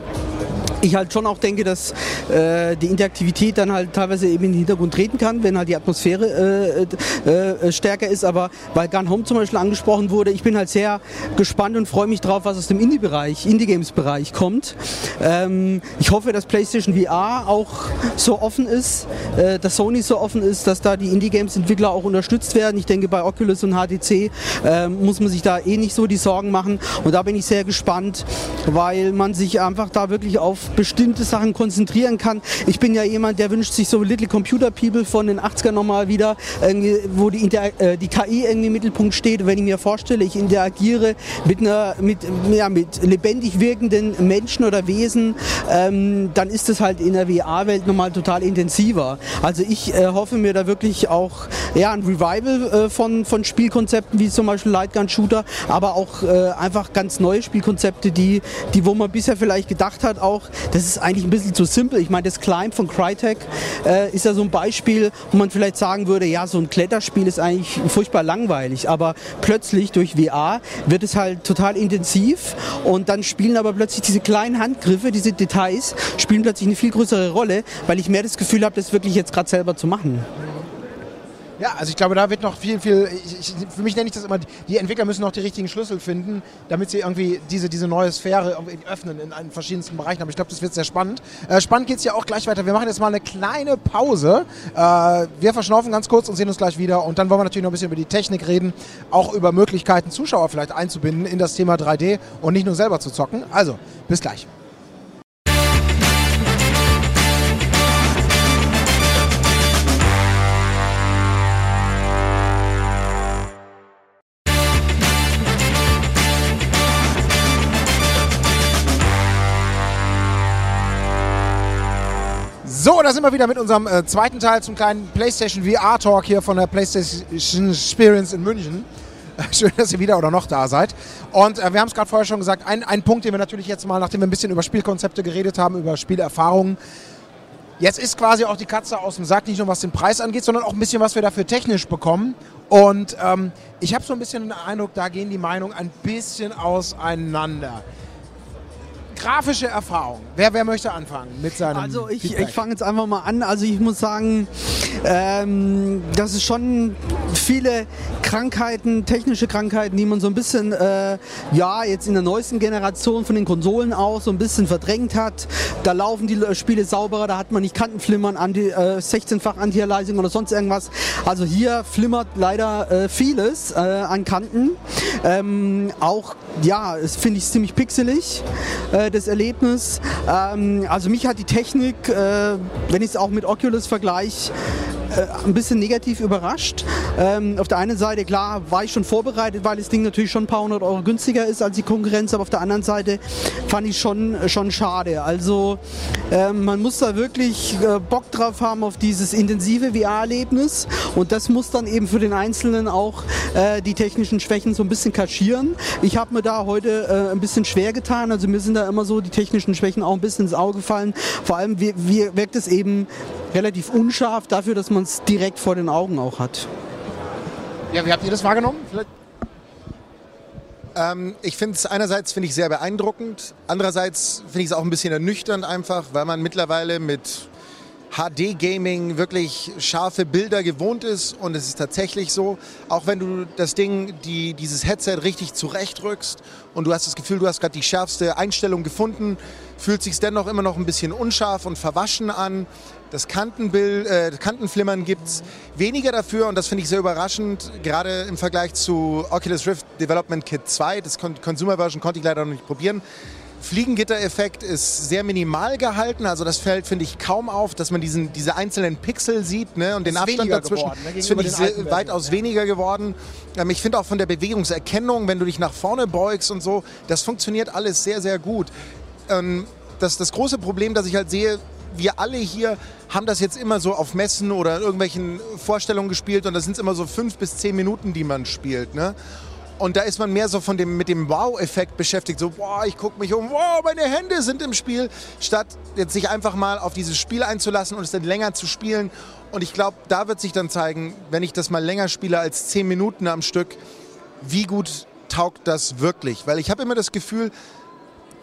ich halt schon auch denke, dass äh, die Interaktivität dann halt teilweise eben in den Hintergrund treten kann, wenn halt die Atmosphäre äh, äh, stärker ist. Aber weil Gun Home zum Beispiel angesprochen wurde, ich bin halt sehr gespannt und freue mich drauf, was aus dem Indie-Bereich, Indie-Games-Bereich kommt. Ähm, ich hoffe, dass PlayStation VR auch so offen ist, äh, dass Sony so offen ist, dass da die Indie-Games-Entwickler auch unterstützt werden. Ich denke, bei Oculus und HTC ähm, muss man sich da eh nicht so die Sorgen machen. Und da bin ich sehr gespannt, weil man sich einfach da wirklich auf bestimmte Sachen konzentrieren kann. Ich bin ja jemand, der wünscht sich so Little Computer People von den 80ern nochmal wieder, wo die, äh, die KI irgendwie im Mittelpunkt steht. Wenn ich mir vorstelle, ich interagiere mit, einer, mit, ja, mit lebendig wirkenden Menschen oder Wesen, ähm, dann ist es halt in der VR-Welt nochmal total intensiver. Also ich äh, hoffe mir da wirklich auch ja, ein Revival äh, von, von Spielkonzepten wie zum Beispiel Lightgun Shooter, aber auch äh, einfach ganz neue Spielkonzepte, die, die wo man bisher vielleicht gedacht hat, auch das ist eigentlich ein bisschen zu simpel. Ich meine, das Climb von Crytek äh, ist ja so ein Beispiel, wo man vielleicht sagen würde, ja, so ein Kletterspiel ist eigentlich furchtbar langweilig, aber plötzlich durch VR wird es halt total intensiv und dann spielen aber plötzlich diese kleinen Handgriffe, diese Details, spielen plötzlich eine viel größere Rolle, weil ich mehr das Gefühl habe, das wirklich jetzt gerade selber zu machen. Ja, also ich glaube, da wird noch viel, viel. Ich, für mich nenne ich das immer, die Entwickler müssen noch die richtigen Schlüssel finden, damit sie irgendwie diese, diese neue Sphäre irgendwie öffnen in allen verschiedensten Bereichen. Aber ich glaube, das wird sehr spannend. Äh, spannend geht es ja auch gleich weiter. Wir machen jetzt mal eine kleine Pause. Äh, wir verschnaufen ganz kurz und sehen uns gleich wieder. Und dann wollen wir natürlich noch ein bisschen über die Technik reden, auch über Möglichkeiten, Zuschauer vielleicht einzubinden in das Thema 3D und nicht nur selber zu zocken. Also, bis gleich. So, da sind wir wieder mit unserem äh, zweiten Teil zum kleinen PlayStation VR Talk hier von der PlayStation Experience in München. (laughs) Schön, dass ihr wieder oder noch da seid. Und äh, wir haben es gerade vorher schon gesagt, ein, ein Punkt, den wir natürlich jetzt mal, nachdem wir ein bisschen über Spielkonzepte geredet haben, über Spielerfahrungen, Jetzt ist quasi auch die Katze aus dem Sack, nicht nur was den Preis angeht, sondern auch ein bisschen, was wir dafür technisch bekommen. Und ähm, ich habe so ein bisschen den Eindruck, da gehen die Meinungen ein bisschen auseinander grafische Erfahrung. Wer, wer möchte anfangen mit seinem Also ich, Feedback? ich fange jetzt einfach mal an. Also ich muss sagen, ähm, dass es schon viele Krankheiten, technische Krankheiten, die man so ein bisschen, äh, ja, jetzt in der neuesten Generation von den Konsolen auch so ein bisschen verdrängt hat. Da laufen die Spiele sauberer, da hat man nicht Kantenflimmern, äh, 16-fach Anti-Aliasing oder sonst irgendwas. Also hier flimmert leider äh, vieles äh, an Kanten. Ähm, auch, ja, es finde ich ziemlich pixelig, äh, das Erlebnis. Ähm, also mich hat die Technik, äh, wenn ich es auch mit Oculus vergleiche, ein bisschen negativ überrascht. Ähm, auf der einen Seite, klar, war ich schon vorbereitet, weil das Ding natürlich schon ein paar hundert Euro günstiger ist als die Konkurrenz, aber auf der anderen Seite fand ich schon, schon schade. Also ähm, man muss da wirklich äh, Bock drauf haben auf dieses intensive VR-Erlebnis und das muss dann eben für den Einzelnen auch äh, die technischen Schwächen so ein bisschen kaschieren. Ich habe mir da heute äh, ein bisschen schwer getan, also mir sind da immer so die technischen Schwächen auch ein bisschen ins Auge gefallen. Vor allem wirkt es eben relativ unscharf dafür, dass man es direkt vor den Augen auch hat. ja, wie habt ihr das wahrgenommen? Vielleicht Ähm, ich finde es einerseits finde ich sehr beeindruckend, andererseits finde ich es auch ein bisschen ernüchternd einfach, weil man mittlerweile mit HD-Gaming wirklich scharfe Bilder gewohnt ist und es ist tatsächlich so, auch wenn du das Ding, die, dieses Headset richtig zurechtrückst und du hast das Gefühl, du hast gerade die schärfste Einstellung gefunden, fühlt sich dennoch immer noch ein bisschen unscharf und verwaschen an. Das Kantenbild, äh, Kantenflimmern gibt es weniger dafür und das finde ich sehr überraschend, gerade im Vergleich zu Oculus Rift Development Kit 2, das Con Consumer Version konnte ich leider noch nicht probieren. Fliegengitter-Effekt ist sehr minimal gehalten, also das fällt, finde ich, kaum auf, dass man diesen, diese einzelnen Pixel sieht ne, und den Ist Abstand dazwischen. geworden, ne, das finde ich sehr, weitaus Versionen, weniger geworden. Ähm, ich finde auch von der Bewegungserkennung, wenn du dich nach vorne beugst und so, das funktioniert alles sehr, sehr gut. Ähm, das, das große Problem, das ich halt sehe, wir alle hier haben das jetzt immer so auf Messen oder in irgendwelchen Vorstellungen gespielt und das sind immer so fünf bis zehn Minuten, die man spielt. Ne? Und da ist man mehr so von dem, mit dem Wow-Effekt beschäftigt. So, boah, ich gucke mich um, wow, meine Hände sind im Spiel. Statt jetzt sich einfach mal auf dieses Spiel einzulassen und es dann länger zu spielen. Und ich glaube, da wird sich dann zeigen, wenn ich das mal länger spiele als zehn Minuten am Stück, wie gut taugt das wirklich. Weil ich habe immer das Gefühl,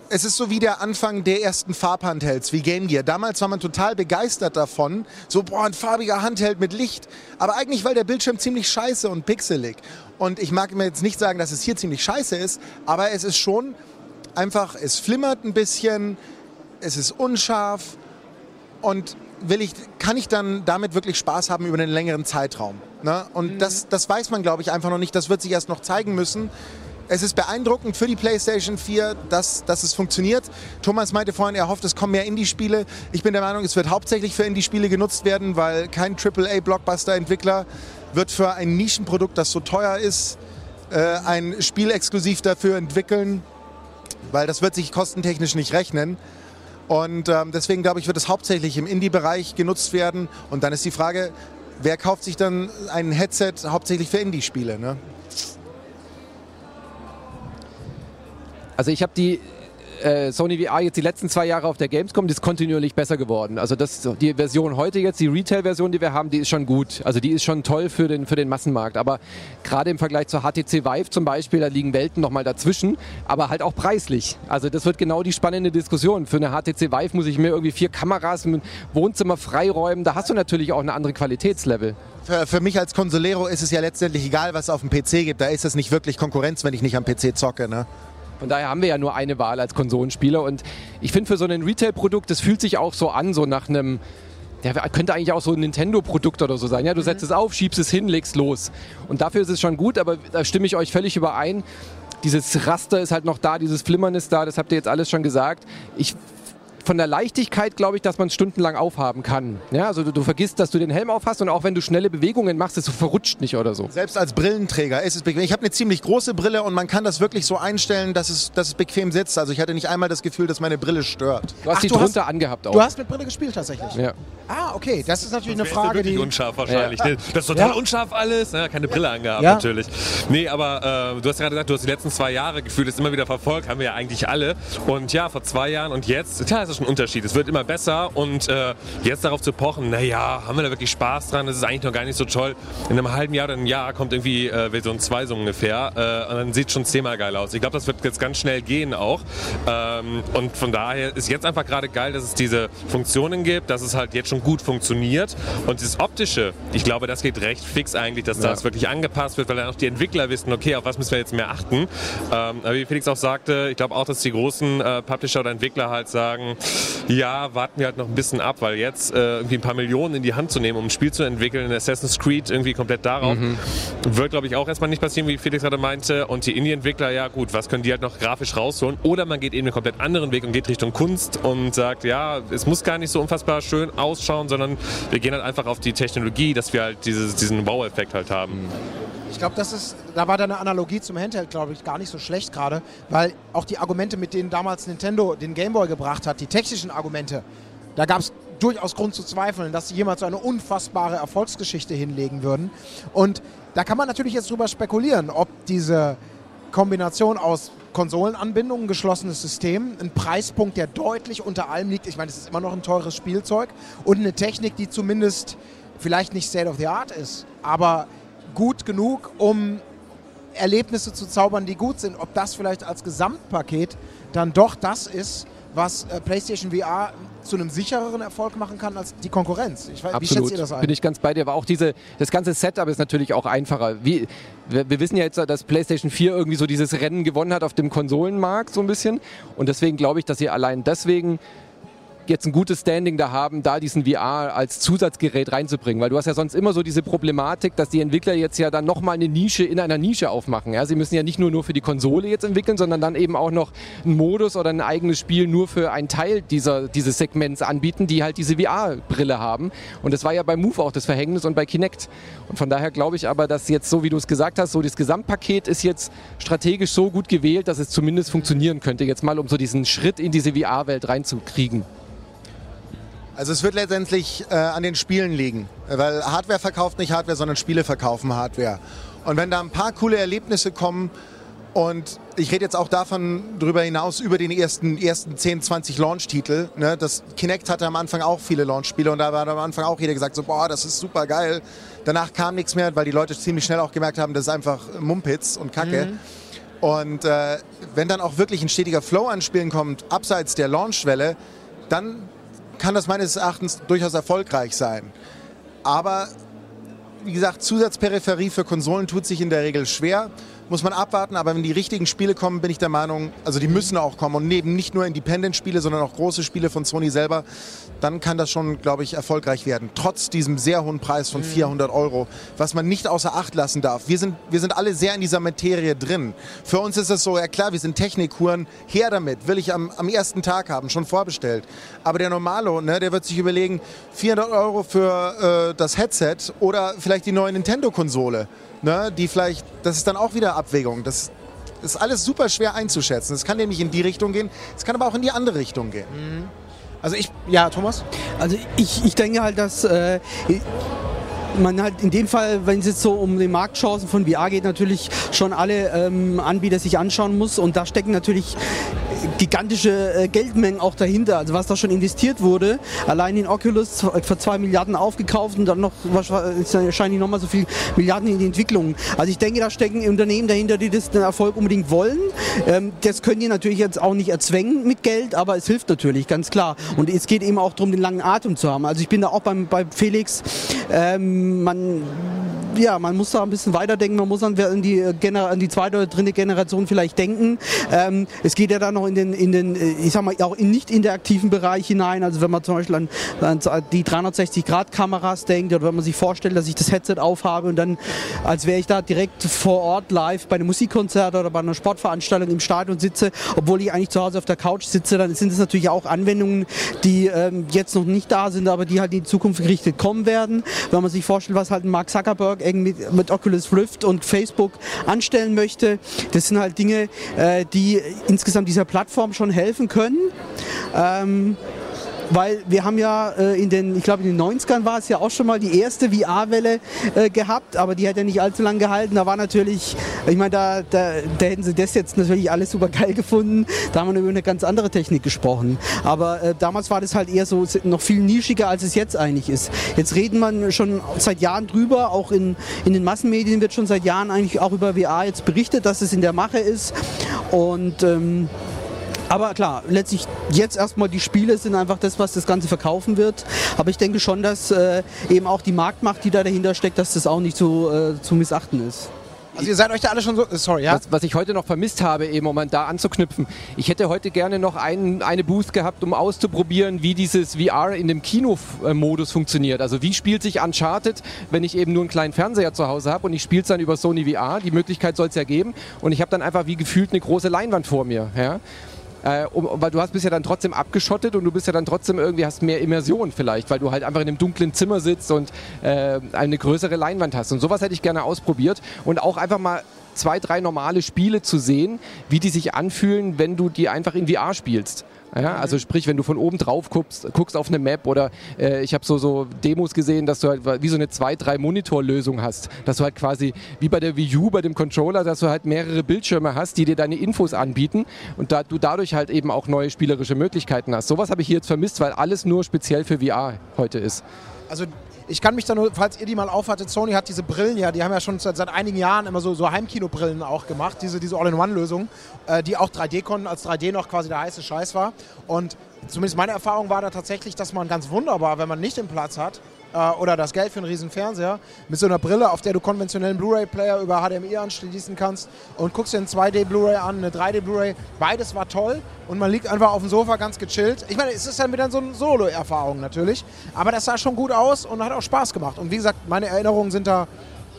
es ist so wie der Anfang der ersten Farbhandhelds, wie Game Gear. Damals war man total begeistert davon. So, boah, ein farbiger Handheld mit Licht. Aber eigentlich, weil der Bildschirm ziemlich scheiße und pixelig. Und ich mag mir jetzt nicht sagen, dass es hier ziemlich scheiße ist, aber es ist schon einfach, es flimmert ein bisschen, es ist unscharf und will ich, kann ich dann damit wirklich Spaß haben über einen längeren Zeitraum. Ne? Und das, das weiß man, glaube ich, einfach noch nicht. Das wird sich erst noch zeigen müssen. Es ist beeindruckend für die PlayStation 4, dass, dass es funktioniert. Thomas meinte vorhin, er hofft, es kommen mehr Indie-Spiele. Ich bin der Meinung, es wird hauptsächlich für Indie-Spiele genutzt werden, weil kein AAA-Blockbuster-Entwickler wird für ein Nischenprodukt, das so teuer ist, äh, ein Spiel exklusiv dafür entwickeln, weil das wird sich kostentechnisch nicht rechnen. Und ähm, deswegen glaube ich, wird es hauptsächlich im Indie-Bereich genutzt werden. Und dann ist die Frage, wer kauft sich dann ein Headset hauptsächlich für Indie-Spiele? Ne? Also ich habe die äh, Sony VR jetzt die letzten zwei Jahre auf der Gamescom, die ist kontinuierlich besser geworden. Also das, die Version heute jetzt, die Retail-Version, die wir haben, die ist schon gut. Also die ist schon toll für den, für den Massenmarkt. Aber gerade im Vergleich zur HTC Vive zum Beispiel, da liegen Welten nochmal dazwischen, aber halt auch preislich. Also das wird genau die spannende Diskussion. Für eine HTC Vive muss ich mir irgendwie vier Kameras im Wohnzimmer freiräumen. Da hast du natürlich auch eine andere Qualitätslevel. Für, für mich als Consolero ist es ja letztendlich egal, was es auf dem PC gibt. Da ist es nicht wirklich Konkurrenz, wenn ich nicht am PC zocke. Ne? Von daher haben wir ja nur eine Wahl als Konsolenspieler und ich finde für so ein Retail-Produkt, das fühlt sich auch so an, so nach einem, der könnte eigentlich auch so ein Nintendo-Produkt oder so sein. Ja, du setzt es auf, schiebst es hin, legst los. Und dafür ist es schon gut, aber da stimme ich euch völlig überein. Dieses Raster ist halt noch da, dieses Flimmern ist da, das habt ihr jetzt alles schon gesagt. Ich von der Leichtigkeit glaube ich, dass man stundenlang aufhaben kann. Ja, also du, du vergisst, dass du den Helm aufhast und auch wenn du schnelle Bewegungen machst, es verrutscht nicht oder so. Selbst als Brillenträger ist es bequem. Ich habe eine ziemlich große Brille und man kann das wirklich so einstellen, dass es, dass es bequem sitzt. Also ich hatte nicht einmal das Gefühl, dass meine Brille stört. Du hast Ach, die du drunter hast- angehabt auch. Du hast mit Brille gespielt tatsächlich. ja. Ah, okay. Das ist natürlich eine Wärst du Frage, wirklich die. unscharf wahrscheinlich. ne? Das ist total Ja. unscharf alles. Ne? Keine Brille angehabt Ja. natürlich. Nee, aber äh, du hast gerade gesagt, du hast die letzten zwei Jahre gefühlt, ist immer wieder verfolgt, haben wir ja eigentlich alle. Und ja, vor zwei Jahren und jetzt, klar, ist das ein Unterschied. Es wird immer besser und äh, jetzt darauf zu pochen, naja, haben wir da wirklich Spaß dran? Das ist eigentlich noch gar nicht so toll. In einem halben Jahr oder einem Jahr kommt irgendwie äh, Version 2 so ungefähr äh, und dann sieht schon zehnmal geil aus. Ich glaube, das wird jetzt ganz schnell gehen auch. Ähm, und von daher ist jetzt einfach gerade geil, dass es diese Funktionen gibt, dass es halt jetzt schon gut funktioniert. Und dieses Optische, ich glaube, das geht recht fix eigentlich, dass das wirklich angepasst wird, weil dann auch die Entwickler wissen, okay, auf was müssen wir jetzt mehr achten. Ähm, aber wie Felix auch sagte, ich glaube auch, dass die großen äh, Publisher oder Entwickler halt sagen, ja, warten wir halt noch ein bisschen ab, weil jetzt äh, irgendwie ein paar Millionen in die Hand zu nehmen, um ein Spiel zu entwickeln, Assassin's Creed irgendwie komplett darauf, wird, glaube ich, auch erstmal nicht passieren, wie Felix gerade meinte. Und die Indie-Entwickler, ja gut, was können die halt noch grafisch rausholen? Oder man geht eben einen komplett anderen Weg und geht Richtung Kunst und sagt, ja, es muss gar nicht so unfassbar schön ausschauen, sondern wir gehen halt einfach auf die Technologie, dass wir halt dieses, diesen Wow-Effekt halt haben. Ich glaube, das ist, da war deine Analogie zum Handheld, glaube ich, gar nicht so schlecht gerade, weil auch die Argumente, mit denen damals Nintendo den Gameboy gebracht hat, die technischen Argumente, da gab es durchaus Grund zu zweifeln, dass sie jemals eine unfassbare Erfolgsgeschichte hinlegen würden. Und da kann man natürlich jetzt drüber spekulieren, ob diese Kombination aus Konsolenanbindung, geschlossenes System, ein Preispunkt, der deutlich unter allem liegt. Ich meine, es ist immer noch ein teures Spielzeug und eine Technik, die zumindest vielleicht nicht State of the Art ist, aber gut genug, um Erlebnisse zu zaubern, die gut sind. Ob das vielleicht als Gesamtpaket dann doch das ist, was äh, PlayStation VR zu einem sichereren Erfolg machen kann als die Konkurrenz. Ich weiß, wie schätzt Absolut, ihr das ein? bin ich ganz bei dir. Aber auch diese, das ganze Setup ist natürlich auch einfacher. Wie, wir, wir wissen ja jetzt, dass PlayStation 4 irgendwie so dieses Rennen gewonnen hat auf dem Konsolenmarkt so ein bisschen. Und deswegen glaube ich, dass sie allein deswegen jetzt ein gutes Standing da haben, da diesen VR als Zusatzgerät reinzubringen. Weil du hast ja sonst immer so diese Problematik, dass die Entwickler jetzt ja dann nochmal eine Nische in einer Nische aufmachen. Ja? Sie müssen ja nicht nur, nur für die Konsole jetzt entwickeln, sondern dann eben auch noch einen Modus oder ein eigenes Spiel nur für einen Teil dieser, dieses Segments anbieten, die halt diese VR-Brille haben. Und das war ja bei Move auch das Verhängnis und bei Kinect. Und von daher glaube ich aber, dass jetzt, so wie du es gesagt hast, so das Gesamtpaket ist jetzt strategisch so gut gewählt, dass es zumindest funktionieren könnte. Jetzt mal, um so diesen Schritt in diese VR-Welt reinzukriegen. Also es wird letztendlich äh, an den Spielen liegen, weil Hardware verkauft nicht Hardware, sondern Spiele verkaufen Hardware. Und wenn da ein paar coole Erlebnisse kommen und ich rede jetzt auch davon drüber hinaus über den ersten, ersten 10, 20 Launch-Titel. Ne? Das Kinect hatte am Anfang auch viele Launch-Spiele und da war am Anfang auch jeder gesagt so, boah, das ist super geil. Danach kam nichts mehr, weil die Leute ziemlich schnell auch gemerkt haben, das ist einfach Mumpitz und Kacke. Und äh, wenn dann auch wirklich ein stetiger Flow an Spielen kommt, abseits der Launchwelle, dann kann das meines Erachtens durchaus erfolgreich sein. Aber wie gesagt, Zusatzperipherie für Konsolen tut sich in der Regel schwer. Muss man abwarten, aber wenn die richtigen Spiele kommen, bin ich der Meinung, also die müssen auch kommen und neben nicht nur Independent-Spiele, sondern auch große Spiele von Sony selber, dann kann das schon, glaube ich, erfolgreich werden. Trotz diesem sehr hohen Preis von 400 Euro, was man nicht außer Acht lassen darf. Wir sind, wir sind alle sehr in dieser Materie drin. Für uns ist es so, ja klar, wir sind Technikhuren, her damit, will ich am, am ersten Tag haben, schon vorbestellt. Aber der Normalo, ne, der wird sich überlegen, 400 Euro für äh, das Headset oder vielleicht die neue Nintendo-Konsole, ne, die vielleicht, das ist dann auch wieder Abwägung. Das ist alles super schwer einzuschätzen. Es kann nämlich in die Richtung gehen, es kann aber auch in die andere Richtung gehen. Also ich, ja, Thomas? Also ich, ich denke halt, dass äh, man halt in dem Fall, wenn es jetzt so um die Marktchancen von VR geht, natürlich schon alle ähm, Anbieter sich anschauen muss und da stecken natürlich gigantische äh, Geldmengen auch dahinter, also was da schon investiert wurde. Allein in Oculus z- für zwei Milliarden aufgekauft und dann noch wahrscheinlich nochmal so viel Milliarden in die Entwicklung. Also ich denke, da stecken Unternehmen dahinter, die das den Erfolg unbedingt wollen. Ähm, das können die natürlich jetzt auch nicht erzwängen mit Geld, aber es hilft natürlich, ganz klar. Und es geht eben auch darum, den langen Atem zu haben. Also ich bin da auch beim, bei Felix, ähm, man ja, man muss da ein bisschen weiterdenken, man muss an, die, äh, an die zweite oder dritte Generation vielleicht denken. Ähm, es geht ja dann noch in den, in den, äh, ich sag mal, auch im nicht interaktiven Bereich hinein. Also wenn man zum Beispiel an, an die 360-Grad-Kameras denkt oder wenn man sich vorstellt, dass ich das Headset aufhabe und dann, als wäre ich da direkt vor Ort live bei einem Musikkonzert oder bei einer Sportveranstaltung im Stadion sitze, obwohl ich eigentlich zu Hause auf der Couch sitze, dann sind es natürlich auch Anwendungen, die ähm, jetzt noch nicht da sind, aber die halt in die Zukunft gerichtet kommen werden. Wenn man sich vorstellt, was halt Mark Zuckerberg mit, mit Oculus Rift und Facebook anstellen möchte, das sind halt Dinge, äh, die insgesamt dieser Plattform schon helfen können. Weil wir haben ja äh, in den, ich glaube in den 90ern war es ja auch schon mal die erste VR-Welle äh, gehabt, aber die hat ja nicht allzu lange gehalten. Da war natürlich, ich meine, da, da, da, hätten sie das jetzt natürlich alles super geil gefunden. Da haben wir über eine ganz andere Technik gesprochen. Aber äh, damals war das halt eher so noch viel nischiger, als es jetzt eigentlich ist. Jetzt reden man schon seit Jahren drüber, auch in, in den Massenmedien wird schon seit Jahren eigentlich auch über VR jetzt berichtet, dass es in der Mache ist. Und ähm, aber klar, letztlich jetzt erstmal die Spiele sind einfach das, was das Ganze verkaufen wird. Aber ich denke schon, dass äh, eben auch die Marktmacht, die da dahinter steckt, dass das auch nicht so äh, zu missachten ist. Also ihr seid euch da alle schon so, sorry, ja? Was, was, ich heute noch vermisst habe, eben um da anzuknüpfen. Ich hätte heute gerne noch ein, eine Booth gehabt, um auszuprobieren, wie dieses VR in dem Kinomodus funktioniert. Also wie spielt sich Uncharted, wenn ich eben nur einen kleinen Fernseher zu Hause habe und ich spiele es dann über Sony VR. Die Möglichkeit soll es ja geben. Und ich habe dann einfach wie gefühlt eine große Leinwand vor mir. Ja? Äh, um, weil du hast bist ja dann trotzdem abgeschottet und du bist ja dann trotzdem irgendwie hast mehr Immersion vielleicht, weil du halt einfach in einem dunklen Zimmer sitzt und äh, eine größere Leinwand hast. Und sowas hätte ich gerne ausprobiert und auch einfach mal zwei, drei normale Spiele zu sehen, wie die sich anfühlen, wenn du die einfach in VR spielst. Ja, also sprich, wenn du von oben drauf guckst, guckst auf eine Map oder äh, ich habe so, so Demos gesehen, dass du halt wie so eine 2-3 Monitor-Lösung hast. Dass du halt quasi wie bei der Wii U, bei dem Controller, dass du halt mehrere Bildschirme hast, die dir deine Infos anbieten und da, du dadurch halt eben auch neue spielerische Möglichkeiten hast. Sowas habe ich hier jetzt vermisst, weil alles nur speziell für VR heute ist. Also ich kann mich da nur, falls ihr die mal aufhattet, Sony hat diese Brillen ja, die haben ja schon seit, seit einigen Jahren immer so, so Heimkinobrillen auch gemacht, diese, diese All-in-One-Lösung, äh, die auch 3D konnten, als 3D noch quasi der heiße Scheiß war. Und zumindest meine Erfahrung war da tatsächlich, dass man ganz wunderbar, wenn man nicht den Platz hat, äh, oder das Geld für einen riesen Fernseher mit so einer Brille, auf der du konventionellen Blu-ray-Player über HDMI anschließen kannst und guckst dir einen 2D Blu-ray an, eine 3D Blu-ray. Beides war toll und man liegt einfach auf dem Sofa ganz gechillt. Ich meine, es ist dann wieder so eine Solo-Erfahrung natürlich, aber das sah schon gut aus und hat auch Spaß gemacht. Und wie gesagt, meine Erinnerungen sind da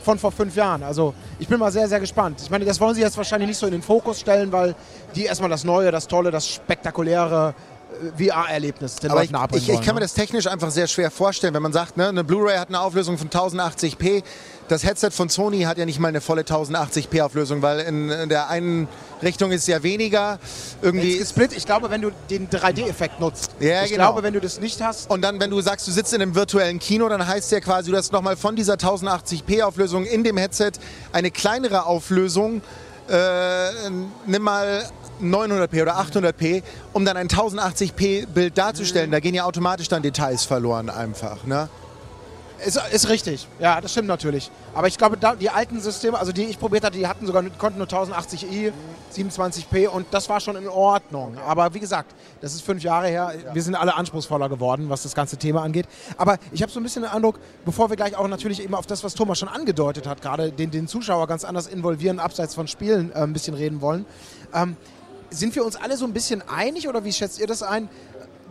von vor fünf Jahren. Also ich bin mal sehr, sehr gespannt. Ich meine, das wollen sie jetzt wahrscheinlich nicht so in den Fokus stellen, weil die erstmal das Neue, das Tolle, das Spektakuläre VR-Erlebnis den Aber Leuten ich, ich, ich, kann mir das technisch einfach sehr schwer vorstellen, wenn man sagt, ne, eine Blu-ray hat eine Auflösung von 1080p. Das Headset von Sony hat ja nicht mal eine volle 1080p Auflösung, weil in, in der einen Richtung ist es ja weniger. Irgendwie Split, ich glaube, wenn du den 3D-Effekt nutzt. Ja, ich genau. glaube, wenn du das nicht hast. Und dann, wenn du sagst, du sitzt in einem virtuellen Kino, dann heißt ja quasi, du hast nochmal von dieser 1080p Auflösung in dem Headset eine kleinere Auflösung. Äh, nimm mal 900p oder 800p, um dann ein 1080p Bild darzustellen. Da gehen ja automatisch dann Details verloren einfach. Ne? Ist, ist richtig, ja, das stimmt natürlich. Aber ich glaube, da, die alten Systeme, also die ich probiert hatte, die hatten sogar konnten nur 1080i, 27p und das war schon in Ordnung. Aber wie gesagt, das ist fünf Jahre her. Wir sind alle anspruchsvoller geworden, was das ganze Thema angeht. Aber ich habe so ein bisschen den Eindruck, bevor wir gleich auch natürlich eben auf das, was Thomas schon angedeutet hat, gerade den, den Zuschauer ganz anders involvieren, abseits von Spielen äh, ein bisschen reden wollen. Ähm, sind wir uns alle so ein bisschen einig oder wie schätzt ihr das ein?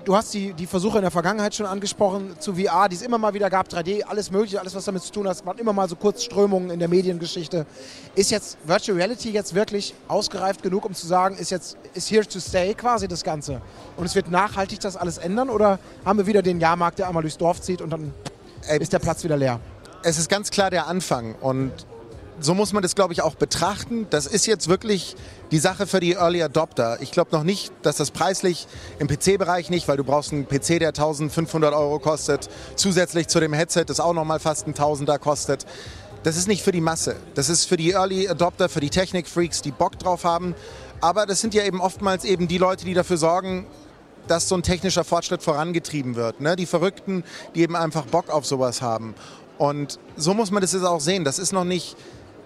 Du hast die, die Versuche in der Vergangenheit schon angesprochen zu VR, die es immer mal wieder gab, 3D, alles mögliche, alles was damit zu tun hat, waren immer mal so Kurzströmungen in der Mediengeschichte. Ist jetzt Virtual Reality jetzt wirklich ausgereift genug, um zu sagen, ist jetzt ist here to stay quasi das Ganze? Und es wird nachhaltig das alles ändern oder haben wir wieder den Jahrmarkt, der einmal durchs Dorf zieht und dann ist der Platz wieder leer? Es ist ganz klar der Anfang und so muss man das, glaube ich, auch betrachten. Das ist jetzt wirklich die Sache für die Early Adopter. Ich glaube noch nicht, dass das preislich im PC-Bereich nicht, weil du brauchst einen PC, der 1500 Euro kostet, zusätzlich zu dem Headset, das auch nochmal fast ein Tausender kostet. Das ist nicht für die Masse. Das ist für die Early Adopter, für die Technik-Freaks, die Bock drauf haben. Aber das sind ja eben oftmals eben die Leute, die dafür sorgen, dass so ein technischer Fortschritt vorangetrieben wird. Ne? Die Verrückten, die eben einfach Bock auf sowas haben. Und so muss man das jetzt auch sehen. Das ist noch nicht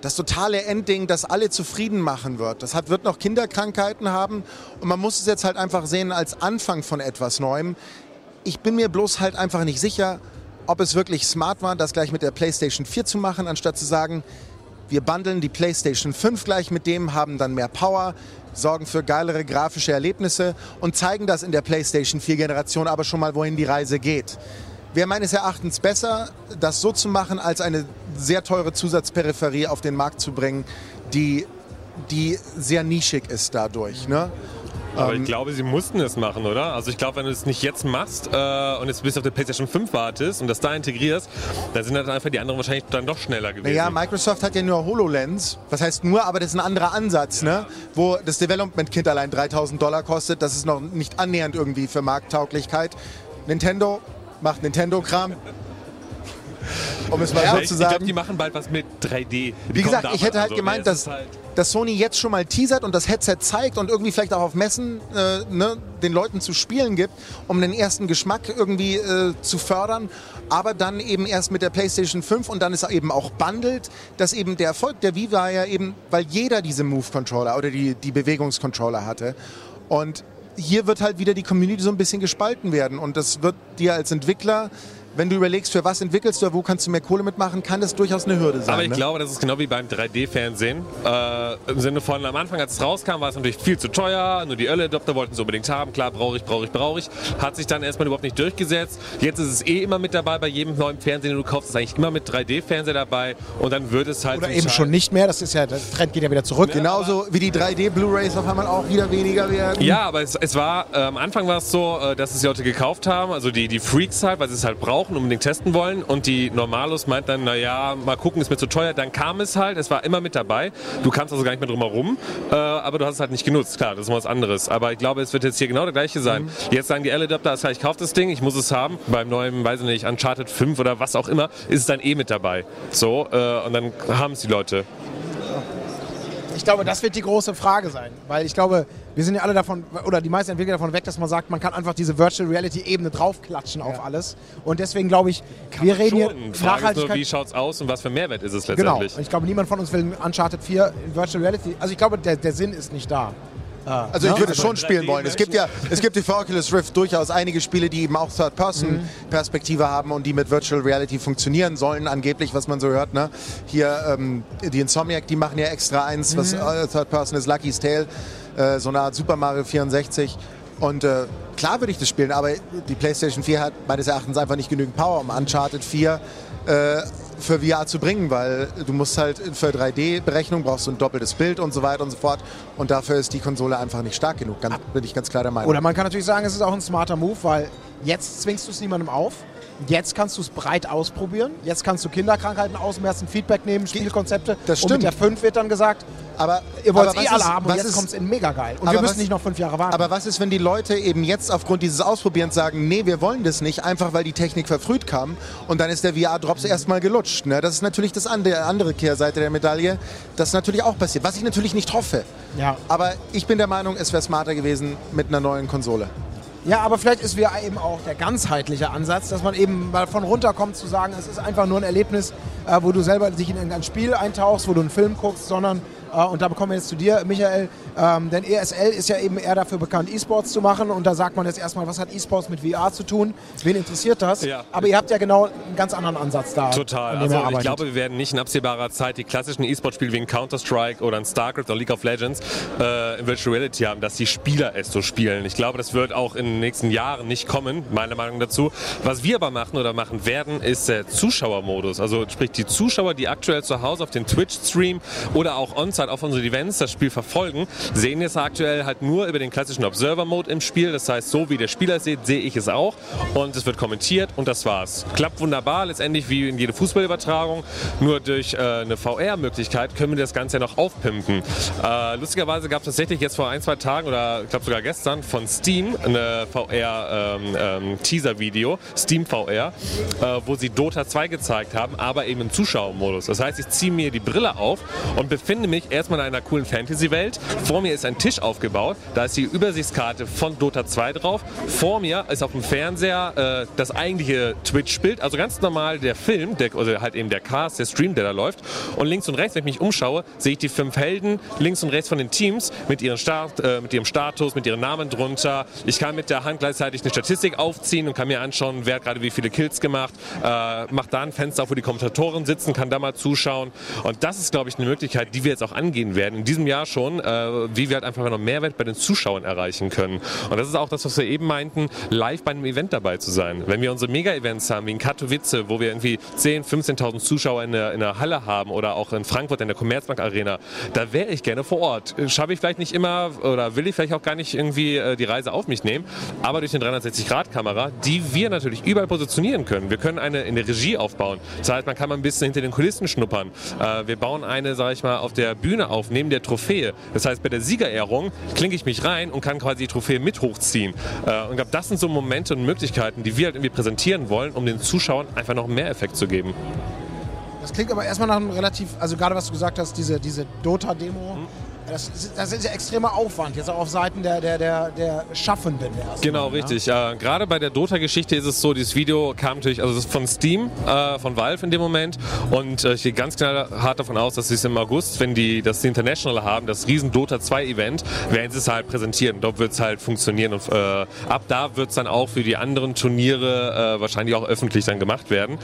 das totale Endding, das alle zufrieden machen wird. Das hat, wird noch Kinderkrankheiten haben und man muss es jetzt halt einfach sehen als Anfang von etwas Neuem. Ich bin mir bloß halt einfach nicht sicher, ob es wirklich smart war, das gleich mit der PlayStation 4 zu machen, anstatt zu sagen, wir bundeln die PlayStation 5 gleich mit dem, haben dann mehr Power, sorgen für geilere grafische Erlebnisse und zeigen das in der PlayStation 4 Generation aber schon mal, wohin die Reise geht. Wäre meines Erachtens besser, das so zu machen, als eine sehr teure Zusatzperipherie auf den Markt zu bringen, die, die sehr nischig ist dadurch. Ne? Aber Ähm, ich glaube, sie mussten es machen, oder? Also ich glaube, wenn du es nicht jetzt machst äh, und jetzt bis auf die PlayStation 5 wartest und das da integrierst, dann sind dann einfach die anderen wahrscheinlich dann doch schneller gewesen. Naja, Microsoft hat ja nur HoloLens. Was heißt nur, aber das ist ein anderer Ansatz, ne? Wo das Development Kit allein 3000 Dollar kostet. Das ist noch nicht annähernd irgendwie für Markttauglichkeit. Nintendo macht Nintendo-Kram. Um es mal Ja, so ich, zu ich glaube, sagen. die machen bald was mit 3D. Die Wie gesagt, ich hätte halt so. gemeint, Nee, es dass, halt- dass Sony jetzt schon mal teasert und das Headset zeigt und irgendwie vielleicht auch auf Messen äh, ne, den Leuten zu spielen gibt, um den ersten Geschmack irgendwie äh, zu fördern. Aber dann eben erst mit der PlayStation 5 und dann ist eben auch bundelt, dass eben der Erfolg der Wii war ja eben, weil jeder diese Move-Controller oder die, die Bewegungscontroller hatte. Und hier wird halt wieder die Community so ein bisschen gespalten werden. Und das wird dir als Entwickler wenn du überlegst, für was entwickelst du, wo kannst du mehr Kohle mitmachen, kann das durchaus eine Hürde sein. Aber ich ne? glaube, das ist genau wie beim 3D-Fernsehen. Äh, Im Sinne von, am Anfang, als es rauskam, war es natürlich viel zu teuer. Nur die Early Adopter wollten es unbedingt haben. Klar, brauche ich, brauche ich, brauche ich. Hat sich dann erstmal überhaupt nicht durchgesetzt. Jetzt ist es eh immer mit dabei. Bei jedem neuen Fernsehen, den du kaufst, ist eigentlich immer mit 3D-Fernseher dabei. Und dann wird es halt Oder eben schon nicht mehr. Das ist ja, der Trend geht ja wieder zurück. Genauso wie die 3D-Blu-Rays auf einmal auch wieder weniger werden. Ja, aber es, es war, äh, am Anfang war es so, äh, dass es die Leute gekauft haben, also die, die Freaks halt, weil sie es halt brauchen, unbedingt testen wollen. Und die Normalos meinten dann, naja, mal gucken, ist mir zu teuer. Dann kam es halt, es war immer mit dabei. Du kamst also gar nicht mehr drum herum, äh, aber du hast es halt nicht genutzt. Klar, das ist mal was anderes. Aber ich glaube, es wird jetzt hier genau der gleiche sein. Jetzt sagen die L-Adapter, ich kaufe das Ding, ich muss es haben. Beim neuen, weiß ich nicht, Uncharted 5 oder was auch immer, ist es dann eh mit dabei. So, äh, und dann haben es die Leute. Ich glaube, das wird die große Frage sein, weil ich glaube, wir sind ja alle davon, oder die meisten Entwickler davon weg, dass man sagt, man kann einfach diese Virtual Reality Ebene draufklatschen auf alles. Und deswegen glaube ich, wir reden hier Nachhaltigkeit. wie schaut's aus und was für Mehrwert ist es Genau. letztendlich? Und ich glaube, niemand von uns will Uncharted 4 in Virtual Reality. Also ich glaube, der, der Sinn ist nicht da. Also ich Ja, würde also schon spielen wollen. Es gibt ja, es gibt für Oculus Rift durchaus einige Spiele, die eben auch Third-Person-Perspektive haben und die mit Virtual Reality funktionieren sollen, angeblich, was man so hört. Ne? Hier ähm, die Insomniac, die machen ja extra eins, was äh, Third-Person ist, Lucky's Tale, äh, so eine Art Super Mario 64. Und äh, klar würde ich das spielen, aber die PlayStation 4 hat meines Erachtens einfach nicht genügend Power, um Uncharted 4 äh, für VR zu bringen, weil du musst halt für 3D-Berechnung brauchst du ein doppeltes Bild und so weiter und so fort. Und dafür ist die Konsole einfach nicht stark genug. Ganz, bin ich ganz klar der Meinung. Oder man kann natürlich sagen, es ist auch ein smarter Move, weil jetzt zwingst du es niemandem auf. Jetzt kannst du es breit ausprobieren. Jetzt kannst du Kinderkrankheiten ausmessen, Feedback nehmen, Spielkonzepte. Das Und mit stimmt. der 5 wird dann gesagt, aber ihr wollt es aber eh alle ist- haben und jetzt kommt es in mega geil. Und wir müssen was- nicht noch fünf Jahre warten. Aber was ist, wenn die Leute eben jetzt aufgrund dieses Ausprobierens sagen, nee, wir wollen das nicht, einfach weil die Technik verfrüht kam und dann ist der VR-Drops erstmal gelutscht. Ne? Das ist natürlich das andere, andere Kehrseite der Medaille. Das ist natürlich auch passiert, was ich natürlich nicht hoffe. Ja. Aber ich bin der Meinung, es wäre smarter gewesen mit einer neuen Konsole. Ja, aber vielleicht ist VR eben auch der ganzheitliche Ansatz, dass man eben mal von runterkommt zu sagen, es ist einfach nur ein Erlebnis, äh, wo du selber dich in ein Spiel eintauchst, wo du einen Film guckst, sondern, und da bekommen wir jetzt zu dir, Michael, ähm, denn ESL ist ja eben eher dafür bekannt, E-Sports zu machen und da sagt man jetzt erstmal, was hat E-Sports mit VR zu tun? Wen interessiert das? Ja. Aber ihr habt ja genau einen ganz anderen Ansatz da. Total. Also ich glaube, wir werden nicht in absehbarer Zeit die klassischen E-Sport-Spiele wie ein Counter-Strike oder ein StarCraft oder League of Legends äh, in Virtual Reality haben, dass die Spieler es so spielen. Ich glaube, das wird auch in den nächsten Jahren nicht kommen, meiner Meinung dazu. Was wir aber machen oder machen werden, ist der Zuschauermodus. Also sprich die Zuschauer, die aktuell zu Hause auf den Twitch-Stream oder auch on-site auf unsere Events das Spiel verfolgen, sehen jetzt aktuell halt nur über den klassischen Observer-Mode im Spiel. Das heißt, so wie der Spieler es sieht, sehe ich es auch. Und es wird kommentiert und das war's. Klappt wunderbar, letztendlich wie in jede Fußballübertragung. Nur durch äh, eine VR-Möglichkeit können wir das Ganze noch aufpimpen. Äh, lustigerweise gab es tatsächlich jetzt vor ein, zwei Tagen oder ich glaube sogar gestern von Steam eine VR-Teaser-Video, Steam VR, äh, wo sie Dota 2 gezeigt haben, aber eben im Zuschauermodus. Das heißt, ich ziehe mir die Brille auf und befinde mich erstmal in einer coolen Fantasy-Welt. Vor mir ist ein Tisch aufgebaut, da ist die Übersichtskarte von Dota 2 drauf. Vor mir ist auf dem Fernseher äh, das eigentliche Twitch-Bild, also ganz normal der Film, der, also halt eben der Cast, der Stream, der da läuft. Und links und rechts, wenn ich mich umschaue, sehe ich die fünf Helden links und rechts von den Teams mit, ihren Start, äh, mit ihrem Status, mit ihren Namen drunter. Ich kann mit der Hand gleichzeitig eine Statistik aufziehen und kann mir anschauen, wer hat gerade wie viele Kills gemacht. Äh, macht da ein Fenster auf, wo die Kommentatoren sitzen, kann da mal zuschauen. Und das ist, glaube ich, eine Möglichkeit, die wir jetzt auch angehen werden, in diesem Jahr schon, äh, wie wir halt einfach noch Mehrwert bei den Zuschauern erreichen können. Und das ist auch das, was wir eben meinten, live bei einem Event dabei zu sein. Wenn wir unsere Mega-Events haben, wie in Katowice, wo wir irgendwie 10.000, 15.000 Zuschauer in der, in der Halle haben oder auch in Frankfurt in der Commerzbank Arena, da wäre ich gerne vor Ort. Schaffe ich vielleicht nicht immer oder will ich vielleicht auch gar nicht irgendwie äh, die Reise auf mich nehmen, aber durch den 360-Grad-Kamera, die wir natürlich überall positionieren können. Wir können eine in der Regie aufbauen. Das heißt, man kann mal ein bisschen hinter den Kulissen schnuppern. Äh, wir bauen eine, sage ich mal, auf der Bühne auf, neben der Trophäe. Das heißt, bei der Siegerehrung klinke ich mich rein und kann quasi die Trophäe mit hochziehen. Äh, und ich glaube, das sind so Momente und Möglichkeiten, die wir halt irgendwie präsentieren wollen, um den Zuschauern einfach noch mehr Effekt zu geben. Das klingt aber erstmal nach einem relativ, also gerade was du gesagt hast, diese, diese Dota-Demo. Hm das ist, das ist ja extremer Aufwand, jetzt auch auf Seiten der, der, der, der Schaffenden. Genau, Mal, ne? richtig. Ja. Äh, gerade bei der Dota-Geschichte ist es so, dieses Video kam natürlich, also das ist von Steam, äh, von Valve in dem Moment. Und äh, ich gehe ganz hart davon aus, dass sie es im August, wenn die das International haben, das riesen Dota 2-Event, werden sie es halt präsentieren. Dort wird es halt funktionieren. Und äh, ab da wird es dann auch für die anderen Turniere äh, wahrscheinlich auch öffentlich dann gemacht werden.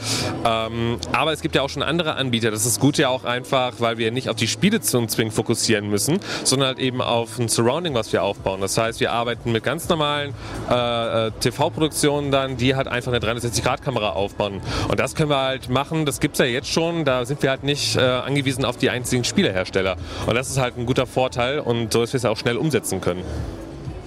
Ähm, aber es gibt ja auch schon andere Anbieter. Das ist gut ja auch einfach, weil wir nicht auf die Spiele zu uns zwingend fokussieren müssen, sondern halt eben auf ein Surrounding, was wir aufbauen. Das heißt, wir arbeiten mit ganz normalen äh, äh TV-Produktionen dann, die halt einfach eine 360-Grad-Kamera aufbauen. Und das können wir halt machen, das gibt es ja jetzt schon, da sind wir halt nicht äh, angewiesen auf die einzigen Spielehersteller. Und das ist halt ein guter Vorteil und so, dass wir es auch schnell umsetzen können.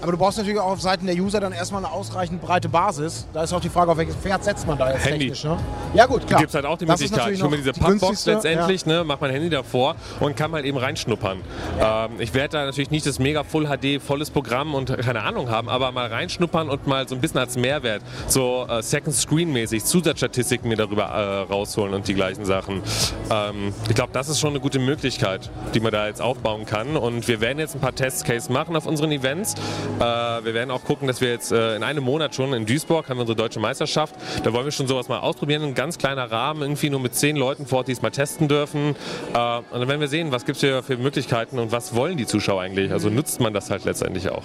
Aber du brauchst natürlich auch auf Seiten der User dann erstmal eine ausreichend breite Basis. Da ist auch die Frage, auf welches Pferd setzt man da jetzt Handy. technisch. Ne? Ja gut, klar. Da gibt es halt auch die das Möglichkeit, schon mal diese Pappbox letztendlich, ja. ne, macht mein Handy davor und kann halt eben reinschnuppern. Ja. Ähm, ich werde da natürlich nicht das mega Full HD, volles Programm und keine Ahnung haben, aber mal reinschnuppern und mal so ein bisschen als Mehrwert, so äh, Second Screen mäßig, Zusatzstatistiken mir darüber äh, rausholen und die gleichen Sachen. Ähm, ich glaube, das ist schon eine gute Möglichkeit, die man da jetzt aufbauen kann und wir werden jetzt ein paar Testcases machen auf unseren Events. Äh, wir werden auch gucken, dass wir jetzt äh, in einem Monat schon in Duisburg haben wir unsere deutsche Meisterschaft. Da wollen wir schon sowas mal ausprobieren. Ein ganz kleiner Rahmen, irgendwie nur mit zehn Leuten vor Ort, die es mal testen dürfen. Äh, und dann werden wir sehen, was gibt es hier für Möglichkeiten und was wollen die Zuschauer eigentlich. Also nutzt man das halt letztendlich auch.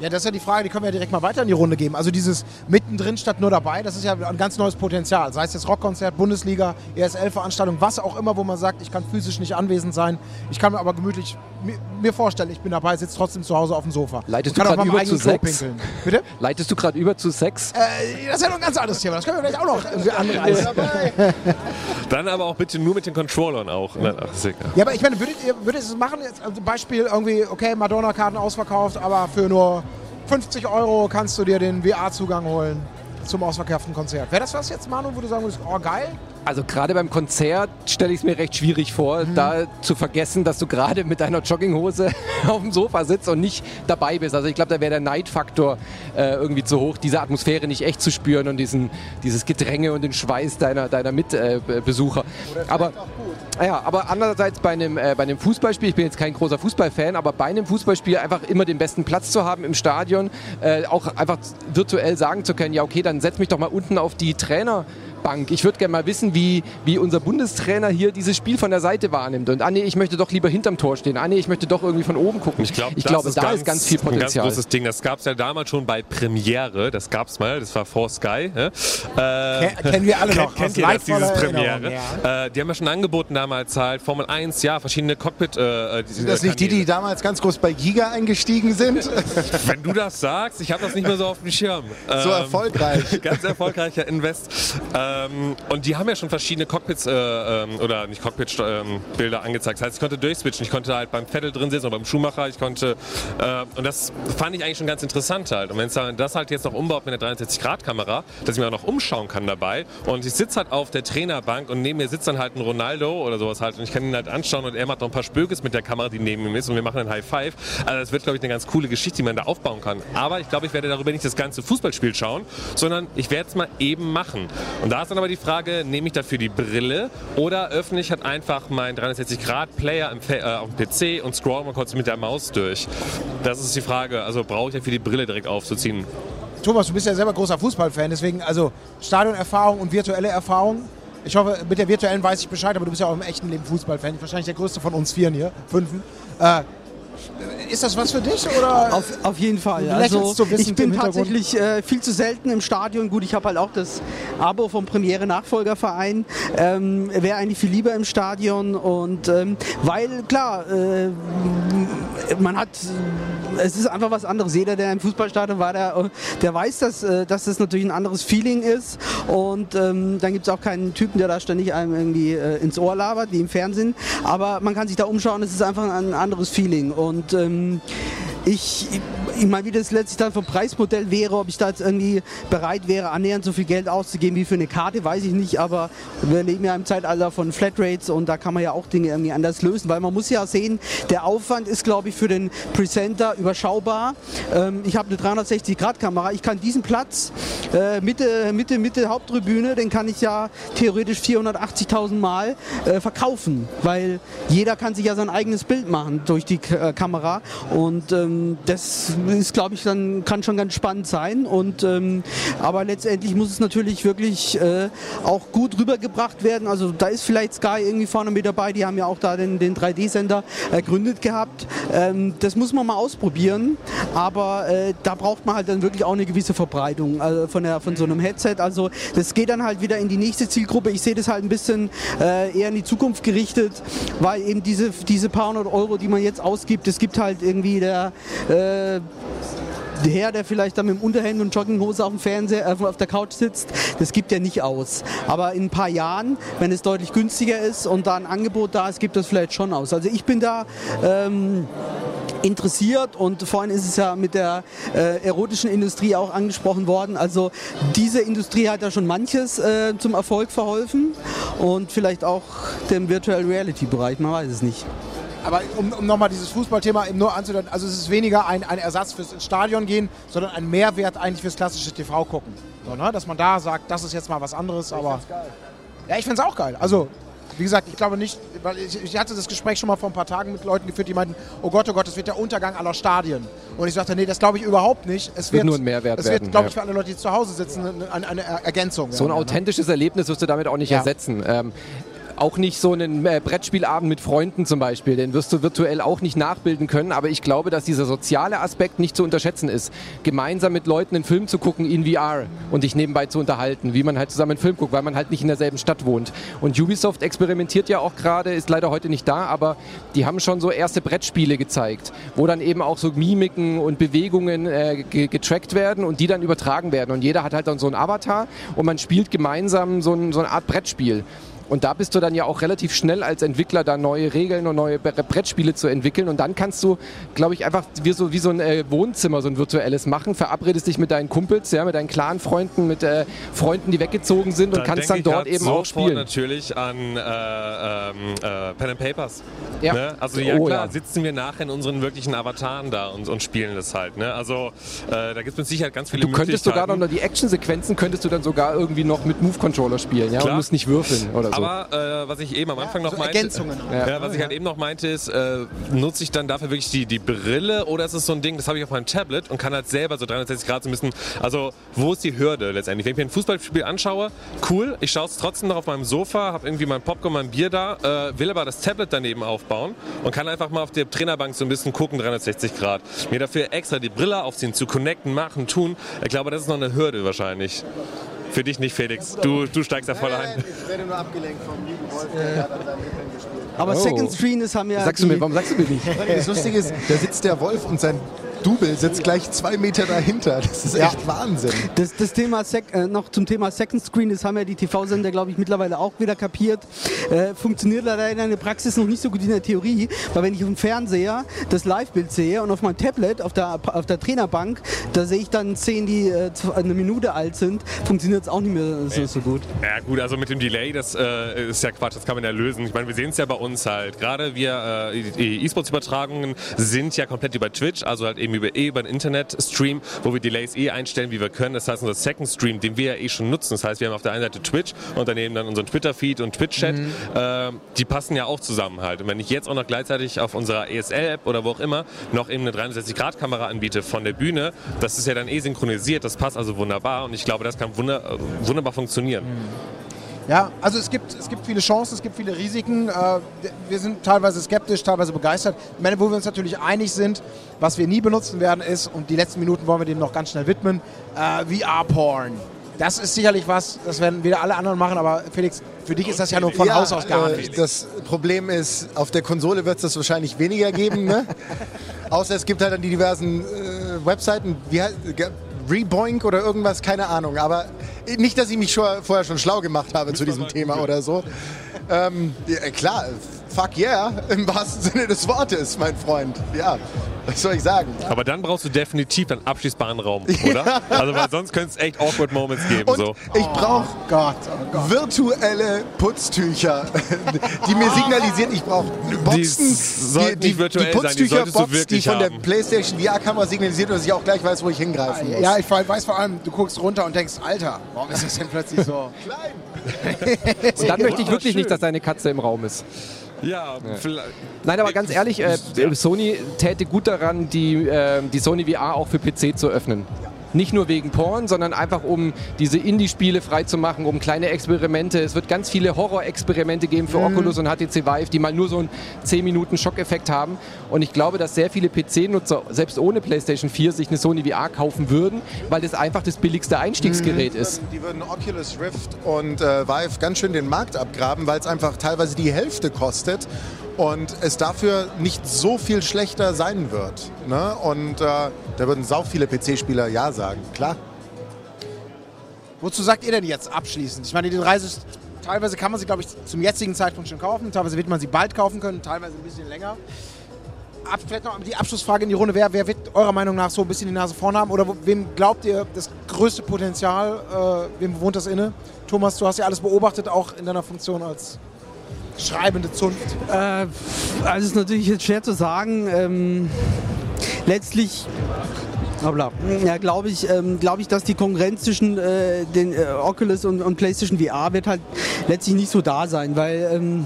Ja, das ist ja die Frage, die können wir ja direkt mal weiter in die Runde geben. Also dieses mittendrin statt nur dabei, das ist ja ein ganz neues Potenzial. Sei es jetzt Rockkonzert, Bundesliga, ESL-Veranstaltung, was auch immer, wo man sagt, ich kann physisch nicht anwesend sein. Ich kann mir aber gemütlich mir, vorstellen, ich bin dabei, sitze trotzdem zu Hause auf dem Sofa. Leitest du gerade über zu Sex? Bitte? (laughs) Leitest du gerade über zu Sex? Äh, das ist ja noch ein ganz anderes Thema. Das können wir vielleicht auch noch anreißen. (laughs) Dann aber auch bitte nur mit den Controllern auch. Ne? Ach, ja, aber ich meine, würdet ihr, würdet ihr es machen? Jetzt, also Beispiel irgendwie, okay, Madonna-Karten ausverkauft, aber für nur 50 Euro kannst du dir den VR-Zugang holen zum ausverkauften Konzert. Wäre das was jetzt, Manu, wo du sagen würdest, oh geil? Also gerade beim Konzert stelle ich es mir recht schwierig vor, mhm. da zu vergessen, dass du gerade mit deiner Jogginghose (laughs) auf dem Sofa sitzt und nicht dabei bist. Also ich glaube, da wäre der Neidfaktor äh, irgendwie zu hoch, diese Atmosphäre nicht echt zu spüren und diesen, dieses Gedränge und den Schweiß deiner, deiner Mitbesucher. Äh, aber, ja, aber andererseits bei einem, äh, bei einem Fußballspiel, ich bin jetzt kein großer Fußballfan, aber bei einem Fußballspiel einfach immer den besten Platz zu haben im Stadion, äh, auch einfach virtuell sagen zu können, ja okay, dann setz mich doch mal unten auf die Trainer. Bank. Ich würde gerne mal wissen, wie, wie unser Bundestrainer hier dieses Spiel von der Seite wahrnimmt. Und ah nee, ich möchte doch lieber hinterm Tor stehen. Ah nee, ich möchte doch irgendwie von oben gucken. Ich, glaub, ich glaube, da ganz, ist ganz viel Potenzial. Ein ganz großes Ding. Das gab es ja damals schon bei Premiere. Das gab es mal. Das war vor Sky. Äh, kennen wir alle noch. Kennt ihr das, dieses Premiere? Ja. Äh, die haben ja schon angeboten damals halt Formel 1, ja, verschiedene Cockpit. Äh, äh sind das nicht die, die damals ganz groß bei Giga eingestiegen sind? (laughs) Wenn du das sagst, ich habe das nicht mehr so auf dem Schirm. So ähm, erfolgreich. (laughs) ganz erfolgreicher Invest. Ähm, und die haben ja schon verschiedene Cockpits äh, ähm, oder nicht Cockpit-Bilder ähm, angezeigt. Das heißt, ich konnte durchswitchen. Ich konnte halt beim Vettel drin sitzen oder beim Schuhmacher. Ich konnte äh, und das fand ich eigentlich schon ganz interessant halt. Und wenn es das halt jetzt noch umbaut mit einer 360-Grad-Kamera, dass ich mir auch noch umschauen kann dabei. Und ich sitze halt auf der Trainerbank und neben mir sitzt dann halt ein Ronaldo oder sowas halt. Und ich kann ihn halt anschauen und er macht noch ein paar Spökes mit der Kamera, die neben ihm ist und wir machen einen High Five. Also das wird, glaube ich, eine ganz coole Geschichte, die man da aufbauen kann. Aber ich glaube, ich werde darüber nicht das ganze Fußballspiel schauen, sondern ich werde es mal eben machen. Und da ist dann aber die Frage, nehme ich dafür die Brille oder öffne ich halt einfach meinen 360-Grad-Player äh, auf dem PC und scroll mal kurz mit der Maus durch? Das ist die Frage. Also brauche ich dafür die Brille direkt aufzuziehen? Thomas, du bist ja selber großer Fußballfan, deswegen also Stadionerfahrung und virtuelle Erfahrung. Ich hoffe, mit der virtuellen weiß ich Bescheid, aber du bist ja auch im echten Leben Fußballfan. Wahrscheinlich der größte von uns Vieren hier, fünfen. Äh, ist das was für dich? Oder? Auf, auf jeden Fall. Also, ich bin tatsächlich äh, viel zu selten im Stadion. Gut, ich habe halt auch das Abo vom Premiere Nachfolgerverein. Ähm, Wäre eigentlich viel lieber im Stadion. Und ähm, weil, klar, äh, man hat, es ist einfach was anderes. Jeder, der im Fußballstadion war, der, der weiß, dass, äh, dass das natürlich ein anderes Feeling ist. Und ähm, dann gibt es auch keinen Typen, der da ständig einem irgendwie äh, ins Ohr labert, wie im Fernsehen. Aber man kann sich da umschauen, es ist einfach ein anderes Feeling. Und ähm, ich, ich meine, wie das letztlich dann vom Preismodell wäre, ob ich da jetzt irgendwie bereit wäre, annähernd so viel Geld auszugeben wie für eine Karte, weiß ich nicht, aber wir leben ja im Zeitalter von Flatrates und da kann man ja auch Dinge irgendwie anders lösen, weil man muss ja sehen, der Aufwand ist, glaube ich, für den Presenter überschaubar. Ähm, ich habe eine 360-Grad-Kamera, ich kann diesen Platz, äh, Mitte, Mitte, Mitte Haupttribüne, den kann ich ja theoretisch 480.000 Mal äh, verkaufen, weil jeder kann sich ja sein eigenes Bild machen durch die K äh, Kamera. Und ähm, das ist, glaube ich, dann kann schon ganz spannend sein. Und, ähm, aber letztendlich muss es natürlich wirklich äh, auch gut rübergebracht werden. Also da ist vielleicht Sky irgendwie vorne mit dabei. Die haben ja auch da den, den 3D-Sender ergründet gehabt. Ähm, das muss man mal ausprobieren. Aber äh, da braucht man halt dann wirklich auch eine gewisse Verbreitung also von, der, von so einem Headset. Also das geht dann halt wieder in die nächste Zielgruppe. Ich sehe das halt ein bisschen äh, eher in die Zukunft gerichtet, weil eben diese, diese paar hundert Euro, die man jetzt ausgibt, es gibt halt irgendwie der äh, der Herr, der vielleicht dann mit dem Unterhemd und Jogginghose auf dem Fernseher, äh, auf der Couch sitzt, das gibt er nicht aus. Aber in ein paar Jahren, wenn es deutlich günstiger ist und da ein Angebot da ist, gibt das vielleicht schon aus. Also ich bin da ähm, interessiert und vorhin ist es ja mit der äh, erotischen Industrie auch angesprochen worden. Also diese Industrie hat ja schon manches äh, zum Erfolg verholfen und vielleicht auch dem Virtual Reality Bereich, man weiß es nicht. Aber um, um nochmal dieses Fußballthema nur anzudeuten, also es ist weniger ein, ein Ersatz fürs ins Stadion gehen, sondern ein Mehrwert eigentlich fürs klassische TV gucken. So, ne? Dass man da sagt, das ist jetzt mal was anderes, ich aber. Geil. Ja, ich finde es auch geil. Also, wie gesagt, ich glaube nicht, weil ich, ich, hatte das Gespräch schon mal vor ein paar Tagen mit Leuten geführt, die meinten, oh Gott, oh Gott, das wird der Untergang aller Stadien. Und ich sagte, nee, das glaube ich überhaupt nicht. Es wird, wird nur ein Mehrwert Es wird, glaube ich, für alle Leute, die zu Hause sitzen, eine, eine Ergänzung. So ein werden, authentisches ne? Erlebnis wirst du damit auch nicht ja. ersetzen. Ähm, auch nicht so einen äh, Brettspielabend mit Freunden zum Beispiel, den wirst du virtuell auch nicht nachbilden können, aber ich glaube, dass dieser soziale Aspekt nicht zu unterschätzen ist. Gemeinsam mit Leuten einen Film zu gucken in VR und dich nebenbei zu unterhalten, wie man halt zusammen einen Film guckt, weil man halt nicht in derselben Stadt wohnt. Und Ubisoft experimentiert ja auch gerade, ist leider heute nicht da, aber die haben schon so erste Brettspiele gezeigt, wo dann eben auch so Mimiken und Bewegungen äh, getrackt werden und die dann übertragen werden. Und jeder hat halt dann so einen Avatar und man spielt gemeinsam so, ein, so eine Art Brettspiel. Und da bist du dann ja auch relativ schnell als Entwickler, da neue Regeln und neue Brettspiele zu entwickeln. Und dann kannst du, glaube ich, einfach wie so, wie so ein äh, Wohnzimmer, so ein virtuelles machen. Verabredest dich mit deinen Kumpels, ja, mit deinen klaren Freunden, mit äh, Freunden, die weggezogen sind dann und kannst dann dort eben auch spielen. natürlich an äh, ähm, äh, Pen and Papers. Ja. Ne? Also ja oh, klar, ja. sitzen wir nachher in unseren wirklichen Avataren da und, und spielen das halt. Ne? Also äh, da gibt es mit Sicherheit ganz viele Du könntest sogar noch die Actionsequenzen könntest du dann sogar irgendwie noch mit Move-Controller spielen, ja, klar. und musst nicht würfeln oder so. Aber äh, was ich eben am Anfang ja, noch so meinte, ja, was ich halt eben noch meinte, ist, äh, nutze ich dann dafür wirklich die, die Brille oder ist es so ein Ding, das habe ich auf meinem Tablet und kann halt selber so 360 Grad so ein bisschen, also wo ist die Hürde letztendlich? Wenn ich mir ein Fußballspiel anschaue, cool, ich schaue es trotzdem noch auf meinem Sofa, habe irgendwie mein Popcorn, mein Bier da, äh, will aber das Tablet daneben aufbauen und kann einfach mal auf der Trainerbank so ein bisschen gucken, 360 Grad. Mir dafür extra die Brille aufziehen, zu connecten, machen, tun. Ich glaube, das ist noch eine Hürde wahrscheinlich. Für dich nicht, Felix. Du, du steigst da voll ein. Ich werde nur abgelenkt vom lieben Wolf, der hat an seinem gespielt. Aber oh. Second Screen, das haben ja. Sagst du mir, warum sagst du mir nicht? Das Lustige ist, da sitzt der Wolf und sein Double sitzt gleich zwei Meter dahinter. Das ist echt Wahnsinn. Das, das Thema Sec, äh, noch zum Thema Second Screen, das haben ja die TV-Sender, glaube ich, mittlerweile auch wieder kapiert. Äh, funktioniert leider in der Praxis noch nicht so gut in der Theorie, weil wenn ich auf dem Fernseher das Live-Bild sehe und auf meinem Tablet, auf der, auf der Trainerbank, da sehe ich dann Szenen, die äh, eine Minute alt sind, funktioniert es auch nicht mehr so, so, gut. Ja gut, also mit dem Delay, das äh, ist ja Quatsch, das kann man ja lösen. Ich meine, wir sehen es ja bei uns halt. Gerade wir, äh, die E-Sports-Übertragungen sind ja komplett über Twitch, also halt eben wir über, eh über ein Internet-Stream, wo wir Delays eh einstellen, wie wir können. Das heißt, unser Second Stream, den wir ja eh schon nutzen, das heißt, wir haben auf der einen Seite Twitch und daneben dann unseren Twitter-Feed und Twitch-Chat, Mhm. äh, die passen ja auch zusammen halt. Und wenn ich jetzt auch noch gleichzeitig auf unserer ESL-App oder wo auch immer noch eben eine 360-Grad-Kamera anbiete von der Bühne, das ist ja dann eh synchronisiert, das passt also wunderbar und ich glaube, das kann wunder wunderbar funktionieren. Ja, also es gibt, es gibt viele Chancen, es gibt viele Risiken. Äh, wir sind teilweise skeptisch, teilweise begeistert. Ich meine, wo wir uns natürlich einig sind, was wir nie benutzen werden, ist, und die letzten Minuten wollen wir dem noch ganz schnell widmen, äh, VR-Porn. Das ist sicherlich was, das werden wieder alle anderen machen, aber Felix, für dich ist das ja nur von Haus aus gar äh, nicht. Das Problem ist, auf der Konsole wird es das wahrscheinlich weniger geben. Ne? (laughs) Außer es gibt halt dann die diversen äh, Webseiten, wie Reboink oder irgendwas, keine Ahnung. Aber nicht, dass ich mich schon, vorher schon schlau gemacht habe zu diesem Thema oder so. Ähm, ja, klar, fuck yeah, im wahrsten Sinne des Wortes, mein Freund. Ja, was soll ich sagen? Aber dann brauchst du definitiv einen abschließbaren Raum, (laughs) oder? Also weil sonst könnte es echt awkward Moments geben. Und so. ich brauche Gott, oh Gott. virtuelle Putztücher, (laughs) die mir signalisieren, ich brauche Boxen, Die sollten nicht virtuell sein, die du die von der haben. PlayStation VR-Kamera signalisiert, dass ich auch gleich weiß, wo ich hingreifen muss. Ja, ich weiß vor allem, du guckst runter und denkst, Alter, warum ist das denn plötzlich so? (laughs) Und dann möchte ich wirklich nicht, dass deine Katze im Raum ist. Ja, vielleicht. Nein, aber ganz ehrlich, äh, Sony täte gut daran, die, äh, die Sony VR auch für PC zu öffnen. Nicht nur wegen Porn, sondern einfach um diese Indie-Spiele freizumachen, um kleine Experimente. Es wird ganz viele Horror-Experimente geben für Oculus und HTC Vive, die mal nur so einen 10 Minuten Schockeffekt haben. Und ich glaube, dass sehr viele PC-Nutzer, selbst ohne PlayStation 4, sich eine Sony VR kaufen würden, weil das einfach das billigste Einstiegsgerät ist. Die würden Oculus Rift und äh, Vive ganz schön den Markt abgraben, weil es einfach teilweise die Hälfte kostet und es dafür nicht so viel schlechter sein wird. Ne? Und äh, da würden sau viele PC-Spieler Ja sagen, klar. Wozu sagt ihr denn jetzt abschließend? Ich meine, die Reise, ist- teilweise kann man sie, glaube ich, zum jetzigen Zeitpunkt schon kaufen, teilweise wird man sie bald kaufen können, teilweise ein bisschen länger. Ab, vielleicht noch die Abschlussfrage in die Runde. Wer, wer wird eurer Meinung nach so ein bisschen die Nase vorn haben? Oder wem glaubt ihr das größte Potenzial? Äh, wem wohnt das inne? Thomas, du hast ja alles beobachtet, auch in deiner Funktion als schreibende Zunft. Äh, also es ist natürlich jetzt schwer zu sagen. Ähm, letztlich Hoppla. ja, glaube ich, ähm, glaube ich, dass die Konkurrenz zwischen äh, den äh, Oculus und, und PlayStation VR wird halt letztlich nicht so da sein, weil ähm,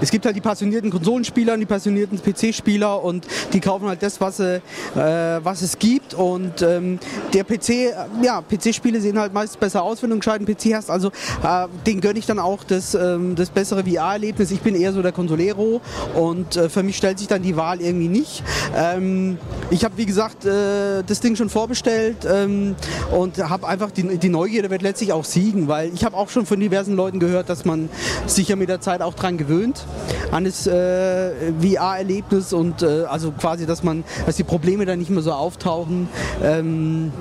es gibt halt die passionierten Konsolenspieler und die passionierten PC-Spieler und die kaufen halt das, was, sie, äh, was es gibt. Und ähm, der PC, äh, ja, PC-Spiele sehen halt meist besser aus, wenn du einen gescheiten PC hast. Also äh, den gönne ich dann auch das, ähm, das bessere VR-Erlebnis. Ich bin eher so der Consolero und äh, für mich stellt sich dann die Wahl irgendwie nicht. Ähm, ich habe, wie gesagt, äh, das Ding schon vorbestellt ähm, und habe einfach die, die Neugierde wird letztlich auch siegen, weil ich habe auch schon von diversen Leuten gehört, dass man sich ja mit der Zeit auch dran gewöhnt an das äh, VR-Erlebnis und äh, also quasi, dass man, dass die Probleme dann nicht mehr so auftauchen. Ähm,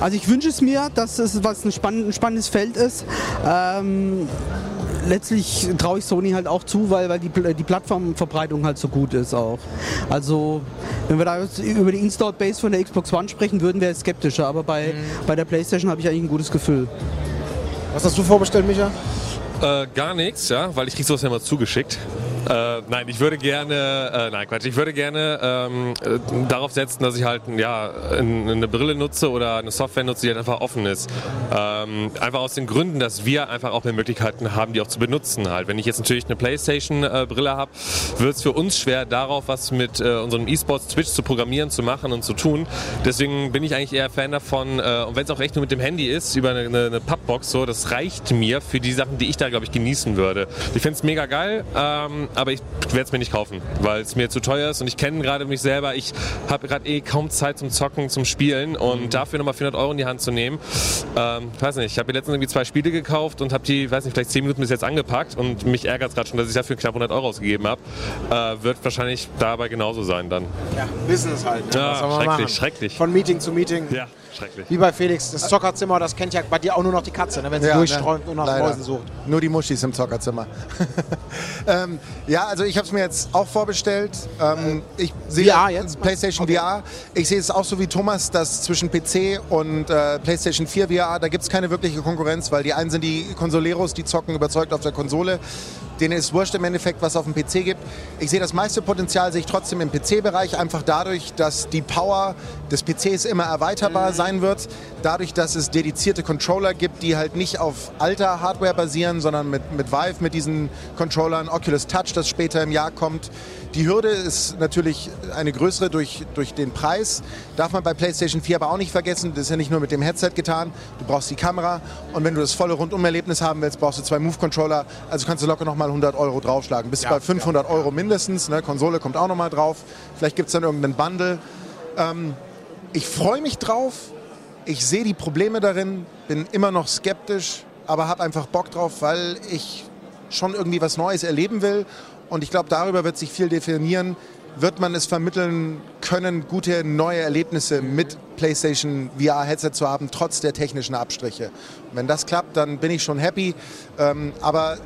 also ich wünsche es mir, dass es was ein, spann ein spannendes Feld ist. Ähm, letztlich traue ich Sony halt auch zu, weil, weil die, die Plattformverbreitung halt so gut ist auch. Also wenn wir da über die Installed Base von der Xbox One sprechen würden, wäre ich skeptischer. Aber bei, bei der Playstation habe ich eigentlich ein gutes Gefühl. Was hast du vorbestellt, Micha? Äh, gar nichts, ja, weil ich krieg sowas ja immer zugeschickt. Äh, nein, ich würde gerne, äh, nein Quatsch, ich würde gerne ähm, äh, darauf setzen, dass ich halt ja, in- eine Brille nutze oder eine Software nutze, die halt einfach offen ist. Ähm, einfach aus den Gründen, dass wir einfach auch mehr Möglichkeiten haben, die auch zu benutzen. Halt. Wenn ich jetzt natürlich eine Playstation-Brille habe, wird es für uns schwer, darauf was mit äh, unserem E-Sports Twitch zu programmieren, zu machen und zu tun. Deswegen bin ich eigentlich eher Fan davon, äh, und wenn es auch echt nur mit dem Handy ist, über eine, eine, eine Pappbox, so, das reicht mir für die Sachen, die ich da, glaube ich, genießen würde. Ich finde es mega geil, ähm, aber ich werde es mir nicht kaufen, weil es mir zu teuer ist und ich kenne gerade mich selber. Ich habe gerade eh kaum Zeit zum Zocken, zum Spielen und dafür nochmal 400 Euro in die Hand zu nehmen, ähm, weiß nicht, ich habe mir letztens irgendwie zwei Spiele gekauft und habe die, weiß nicht, vielleicht 10 Minuten bis jetzt angepackt und mich ärgert es gerade schon, dass ich dafür knapp 100 Euro ausgegeben habe. Äh, wird wahrscheinlich dabei genauso sein dann. Ja, Business halt. Ja, soll man schrecklich, machen? schrecklich. Von Meeting zu Meeting. Ja, Schrecklich. Wie bei Felix, das Zockerzimmer, das kennt ja bei dir auch nur noch die Katze, ne, wenn sie Ja, durchsträumt ne? und nach Leider. Mäusen sucht. Nur die Muschis im Zockerzimmer. (laughs) ähm, ja, also ich habe es mir jetzt auch vorbestellt. Ähm, ich sehe VR jetzt? PlayStation Okay. VR. Ich sehe es auch so wie Thomas, dass zwischen PC und äh, PlayStation 4 VR, da gibt es keine wirkliche Konkurrenz, weil die einen sind die Consoleros, die zocken überzeugt auf der Konsole. Denen ist wurscht im Endeffekt, was es auf dem PC gibt. Ich sehe das meiste Potenzial sehe ich trotzdem im PC-Bereich, einfach dadurch, dass die Power des PCs immer erweiterbar sein wird. Dadurch, dass es dedizierte Controller gibt, die halt nicht auf alter Hardware basieren, sondern mit, mit Vive, mit diesen Controllern, Oculus Touch, das später im Jahr kommt. Die Hürde ist natürlich eine größere durch, durch den Preis. Darf man bei PlayStation 4 aber auch nicht vergessen. Das ist ja nicht nur mit dem Headset getan. Du brauchst die Kamera und wenn du das volle Rundumerlebnis haben willst, brauchst du zwei Move-Controller. Also kannst du locker nochmal 100 Euro draufschlagen. Bis Ja, bei 500 Euro mindestens. Ne? Konsole kommt auch nochmal drauf. Vielleicht gibt es dann irgendeinen Bundle. Ähm, ich freue mich drauf. Ich sehe die Probleme darin, bin immer noch skeptisch, aber habe einfach Bock drauf, weil ich schon irgendwie was Neues erleben will. Und ich glaube, darüber wird sich viel definieren. Wird man es vermitteln können, gute neue Erlebnisse mit PlayStation VR-Headset zu haben, trotz der technischen Abstriche? Und wenn das klappt, dann bin ich schon happy. Ähm, aber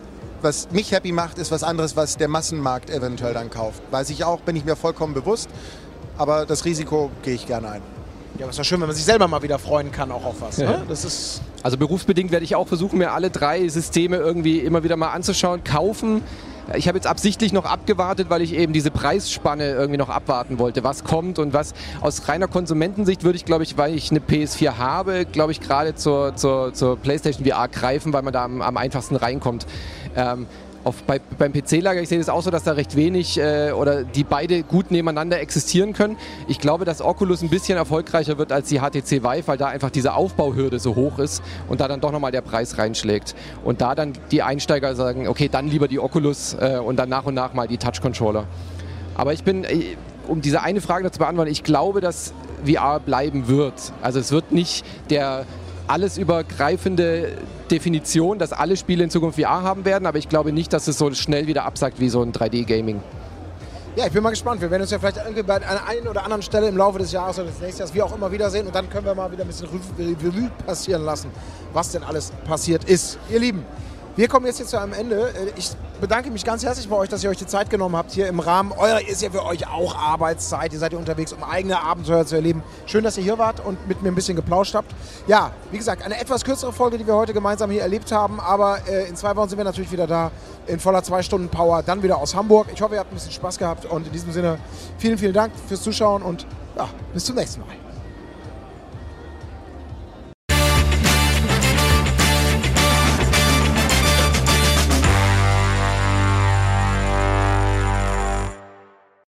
was mich happy macht, ist was anderes, was der Massenmarkt eventuell dann kauft. Weiß ich auch, bin ich mir vollkommen bewusst. Aber das Risiko gehe ich gerne ein. Ja, aber ist doch schön, wenn man sich selber mal wieder freuen kann, auch auf was. Ja. Ne? Das ist. Also berufsbedingt werde ich auch versuchen, mir alle drei Systeme irgendwie immer wieder mal anzuschauen, kaufen. Ich habe jetzt absichtlich noch abgewartet, weil ich eben diese Preisspanne irgendwie noch abwarten wollte, was kommt und was aus reiner Konsumentensicht würde ich, glaube ich, weil ich eine PS4 habe, glaube ich, gerade zur, zur, zur PlayStation VR greifen, weil man da am, am einfachsten reinkommt. Ähm, auf, bei, beim PC-Lager, ich sehe das auch so, dass da recht wenig äh, oder die beide gut nebeneinander existieren können. Ich glaube, dass Oculus ein bisschen erfolgreicher wird als die HTC Vive, weil da einfach diese Aufbauhürde so hoch ist und da dann doch nochmal der Preis reinschlägt. Und da dann die Einsteiger sagen, okay, dann lieber die Oculus äh, und dann nach und nach mal die Touch-Controller. Aber ich bin, äh, um diese eine Frage noch zu beantworten, ich glaube, dass VR bleiben wird. Also es wird nicht der alles übergreifende Definition, dass alle Spiele in Zukunft VR haben werden, aber ich glaube nicht, dass es so schnell wieder absagt wie so ein 3D-Gaming. Ja, ich bin mal gespannt. Wir werden uns ja vielleicht irgendwie bei einer einen oder anderen Stelle im Laufe des Jahres oder des nächsten Jahres, wie auch immer, wiedersehen. Und dann können wir mal wieder ein bisschen Revue passieren lassen, was denn alles passiert ist. Ihr Lieben, wir kommen jetzt hier zu einem Ende. Äh, Ich bedanke mich ganz herzlich bei euch, dass ihr euch die Zeit genommen habt hier im Rahmen. Euer ist ja für euch auch Arbeitszeit. Ihr seid ja unterwegs, um eigene Abenteuer zu erleben. Schön, dass ihr hier wart und mit mir ein bisschen geplauscht habt. Ja, wie gesagt, eine etwas kürzere Folge, die wir heute gemeinsam hier erlebt haben. Aber äh, in zwei Wochen sind wir natürlich wieder da in voller zwei Stunden Power. Dann wieder aus Hamburg. Ich hoffe, ihr habt ein bisschen Spaß gehabt. Und in diesem Sinne, vielen, vielen Dank fürs Zuschauen und ja, bis zum nächsten Mal.